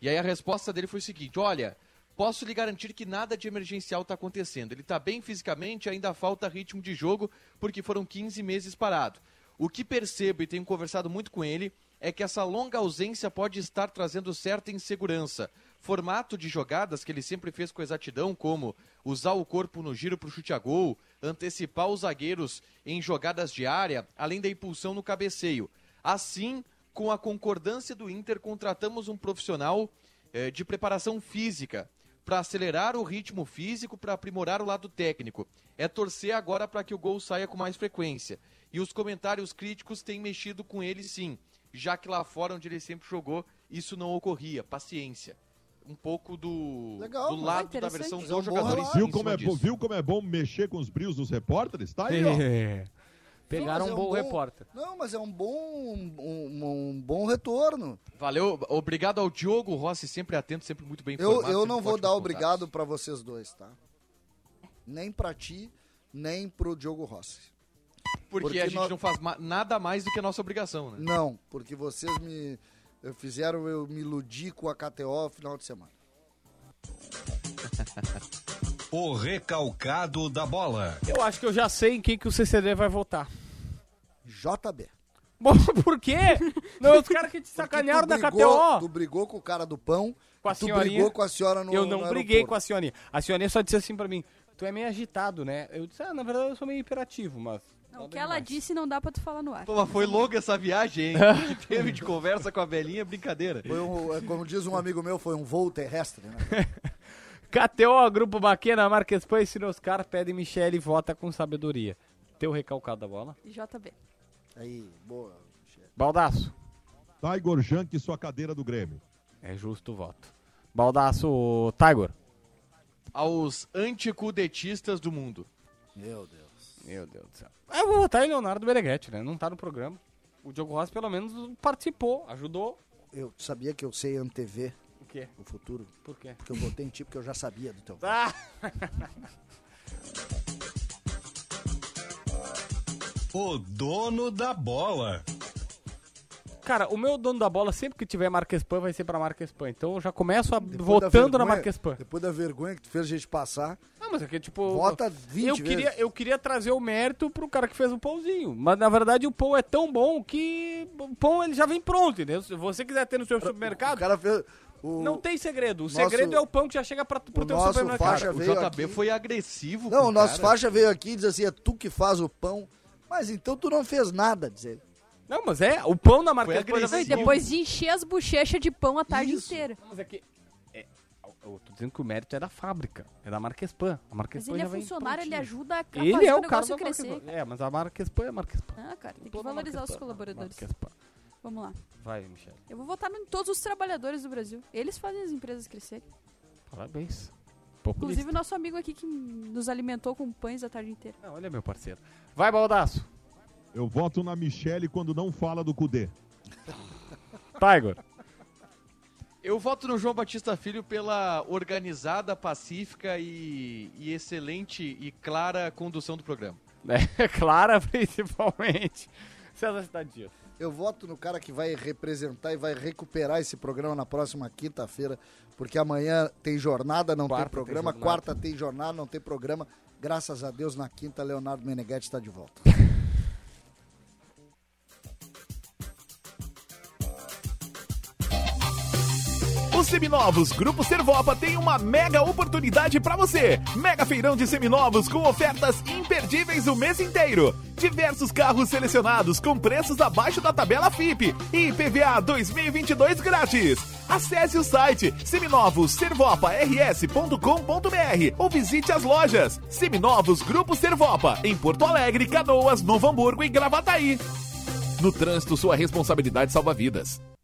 E aí a resposta dele foi o seguinte: olha, posso lhe garantir que nada de emergencial está acontecendo. Ele está bem fisicamente, ainda falta ritmo de jogo, porque foram 15 meses parado. O que percebo e tenho conversado muito com ele é que essa longa ausência pode estar trazendo certa insegurança. Formato de jogadas que ele sempre fez com exatidão, como usar o corpo no giro para o chute a gol, antecipar os zagueiros em jogadas de área, além da impulsão no cabeceio. Assim, com a concordância do Inter, contratamos um profissional eh, de preparação física para acelerar o ritmo físico, para aprimorar o lado técnico. É torcer agora para que o gol saia com mais frequência. E os comentários críticos têm mexido com ele sim, já que lá fora onde ele sempre jogou, isso não ocorria. Paciência. Um pouco do, Legal, do lado é da versão é um dos bom jogadores. Viu em como, cima é, bom- disso. viu como é bom mexer com os brios dos repórteres? Tá aí, ó. É. Pegaram Mas é um bom bom- repórter. Não, mas é um bom, um, um bom retorno. Valeu, obrigado ao Diogo Rossi, sempre atento, sempre muito bem Eu, informado. eu sempre não vou dar contatos. obrigado pra vocês dois, tá? Nem pra ti, nem pro Diogo Rossi. Porque, Porque a gente nós- não faz ma- nada mais do que a nossa obrigação, né? Não, porque vocês me eh, fizeram eu me iludir com a KTO final de semana. O recalcado da bola. Eu acho que eu já sei em quem que o CCD vai votar. JB. Bom, por quê? Não, os caras que te sacanearam da KTO. Tu brigou com o cara do pão, Com a tu senhorinha. brigou com a senhora no eu não no briguei aeroporto. com a Sioninha. A Sioninha só disse assim pra mim, tu é meio agitado, né? Eu disse, ah, na verdade eu sou meio hiperativo, mas... Não, o que ela demais." disse não dá pra tu falar no ar. Pô, mas foi longa essa viagem, hein? que teve de conversa com a velhinha, brincadeira. Foi um, é, como diz um amigo meu, foi um voo terrestre, né? KTO, Grupo Baquena, Marques Pan e Sinoscar pedem Michele e vota com sabedoria. Teu recalcado da bola. JB. Aí, boa. chefe. Baldaço. Tiger Junk, sua cadeira do Grêmio. É justo o voto. Baldaço, Tiger. Aos anticudetistas do mundo. Meu Deus. Meu Deus do céu. Eu vou votar em Leonardo Bereguete, né? Não tá no programa. O Diogo Rossi, pelo menos, participou, ajudou. Eu sabia que eu sei antever O quê? o futuro, Por quê? porque eu botei em ti porque eu já sabia do teu. Ah! O dono da bola. Cara, o meu dono da bola, sempre que tiver Marquespan, vai ser pra Marquespan. Então eu já começo a, votando na vergonha- Marquespan. Depois da vergonha que tu fez a gente passar, Não, mas é que, tipo... vota 20 eu queria, eu queria trazer o mérito pro cara que fez o pãozinho. Mas na verdade o pão é tão bom que o pão ele já vem pronto, entendeu? Se você quiser ter no seu O supermercado, cara fez. O, não tem segredo. O nosso- segredo é o pão que já chega pra, pro o teu nosso supermercado. faixa- O veio JB aqui- foi agressivo Não, com o nosso cara. faixa veio aqui e diz assim: é tu que faz o pão. Mas então tu não fez nada, diz ele. Não, mas é, o pão agressivo. vem E depois de encher as bochechas de pão a tarde Isso. inteira. Não, mas é que. É, eu tô dizendo que o mérito é da fábrica, é da Marquespan. A Mas Marquespan ele já é funcionário, ele ajuda a a Ele é o o cara negócio da crescer. Marquespan. É, mas a Marquespan é Marquespan. Ah, cara, tem que valorizar os colaboradores. Marquespan. Vamos lá. Vai, Michele. Eu vou votar em todos os trabalhadores do Brasil. Eles fazem as empresas crescerem. Parabéns. Inclusive Populista. o nosso amigo aqui que nos alimentou com pães a tarde inteira. Ah, olha meu parceiro. Vai, Baldaço. Eu voto na Michele quando não fala do Cudê. Tiger. Eu voto no João Batista Filho pela organizada, pacífica e, e excelente e clara condução do programa. É, Clara, principalmente. César Cidade Dias. Eu voto no cara que vai representar e vai recuperar esse programa na próxima quinta-feira, porque amanhã tem jornada, não Quarta tem tem programa, jornada. quarta tem jornada, não tem programa. Graças a Deus, na quinta, Leonardo Meneghetti está de volta. Os seminovos Grupo Servopa tem uma mega oportunidade para você. Mega feirão de seminovos com ofertas imperdíveis o mês inteiro. Diversos carros selecionados com preços abaixo da tabela FIP e IPVA 2022 grátis. Acesse o site seminovosservopars.com.br ou visite as lojas. Seminovos Grupo Servopa em Porto Alegre, Canoas, Novo Hamburgo e Gravataí. No trânsito, sua responsabilidade salva vidas.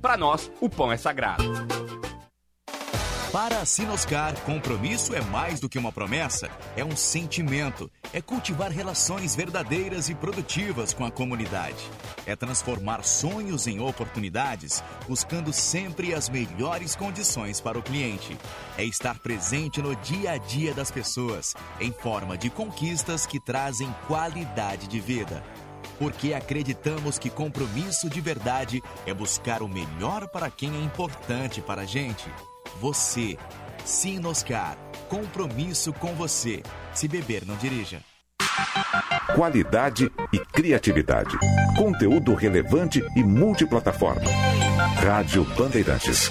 para nós, o pão é sagrado. Para a Sinoscar, compromisso é mais do que uma promessa, é um sentimento. É cultivar relações verdadeiras e produtivas com a comunidade. É transformar sonhos em oportunidades, buscando sempre as melhores condições para o cliente. É estar presente no dia a dia das pessoas, em forma de conquistas que trazem qualidade de vida porque acreditamos que compromisso de verdade é buscar o melhor para quem é importante para a gente. Você. Sinoscar. Compromisso com você. Se beber, não dirija. Qualidade e criatividade. Conteúdo relevante e multiplataforma. Rádio Bandeirantes.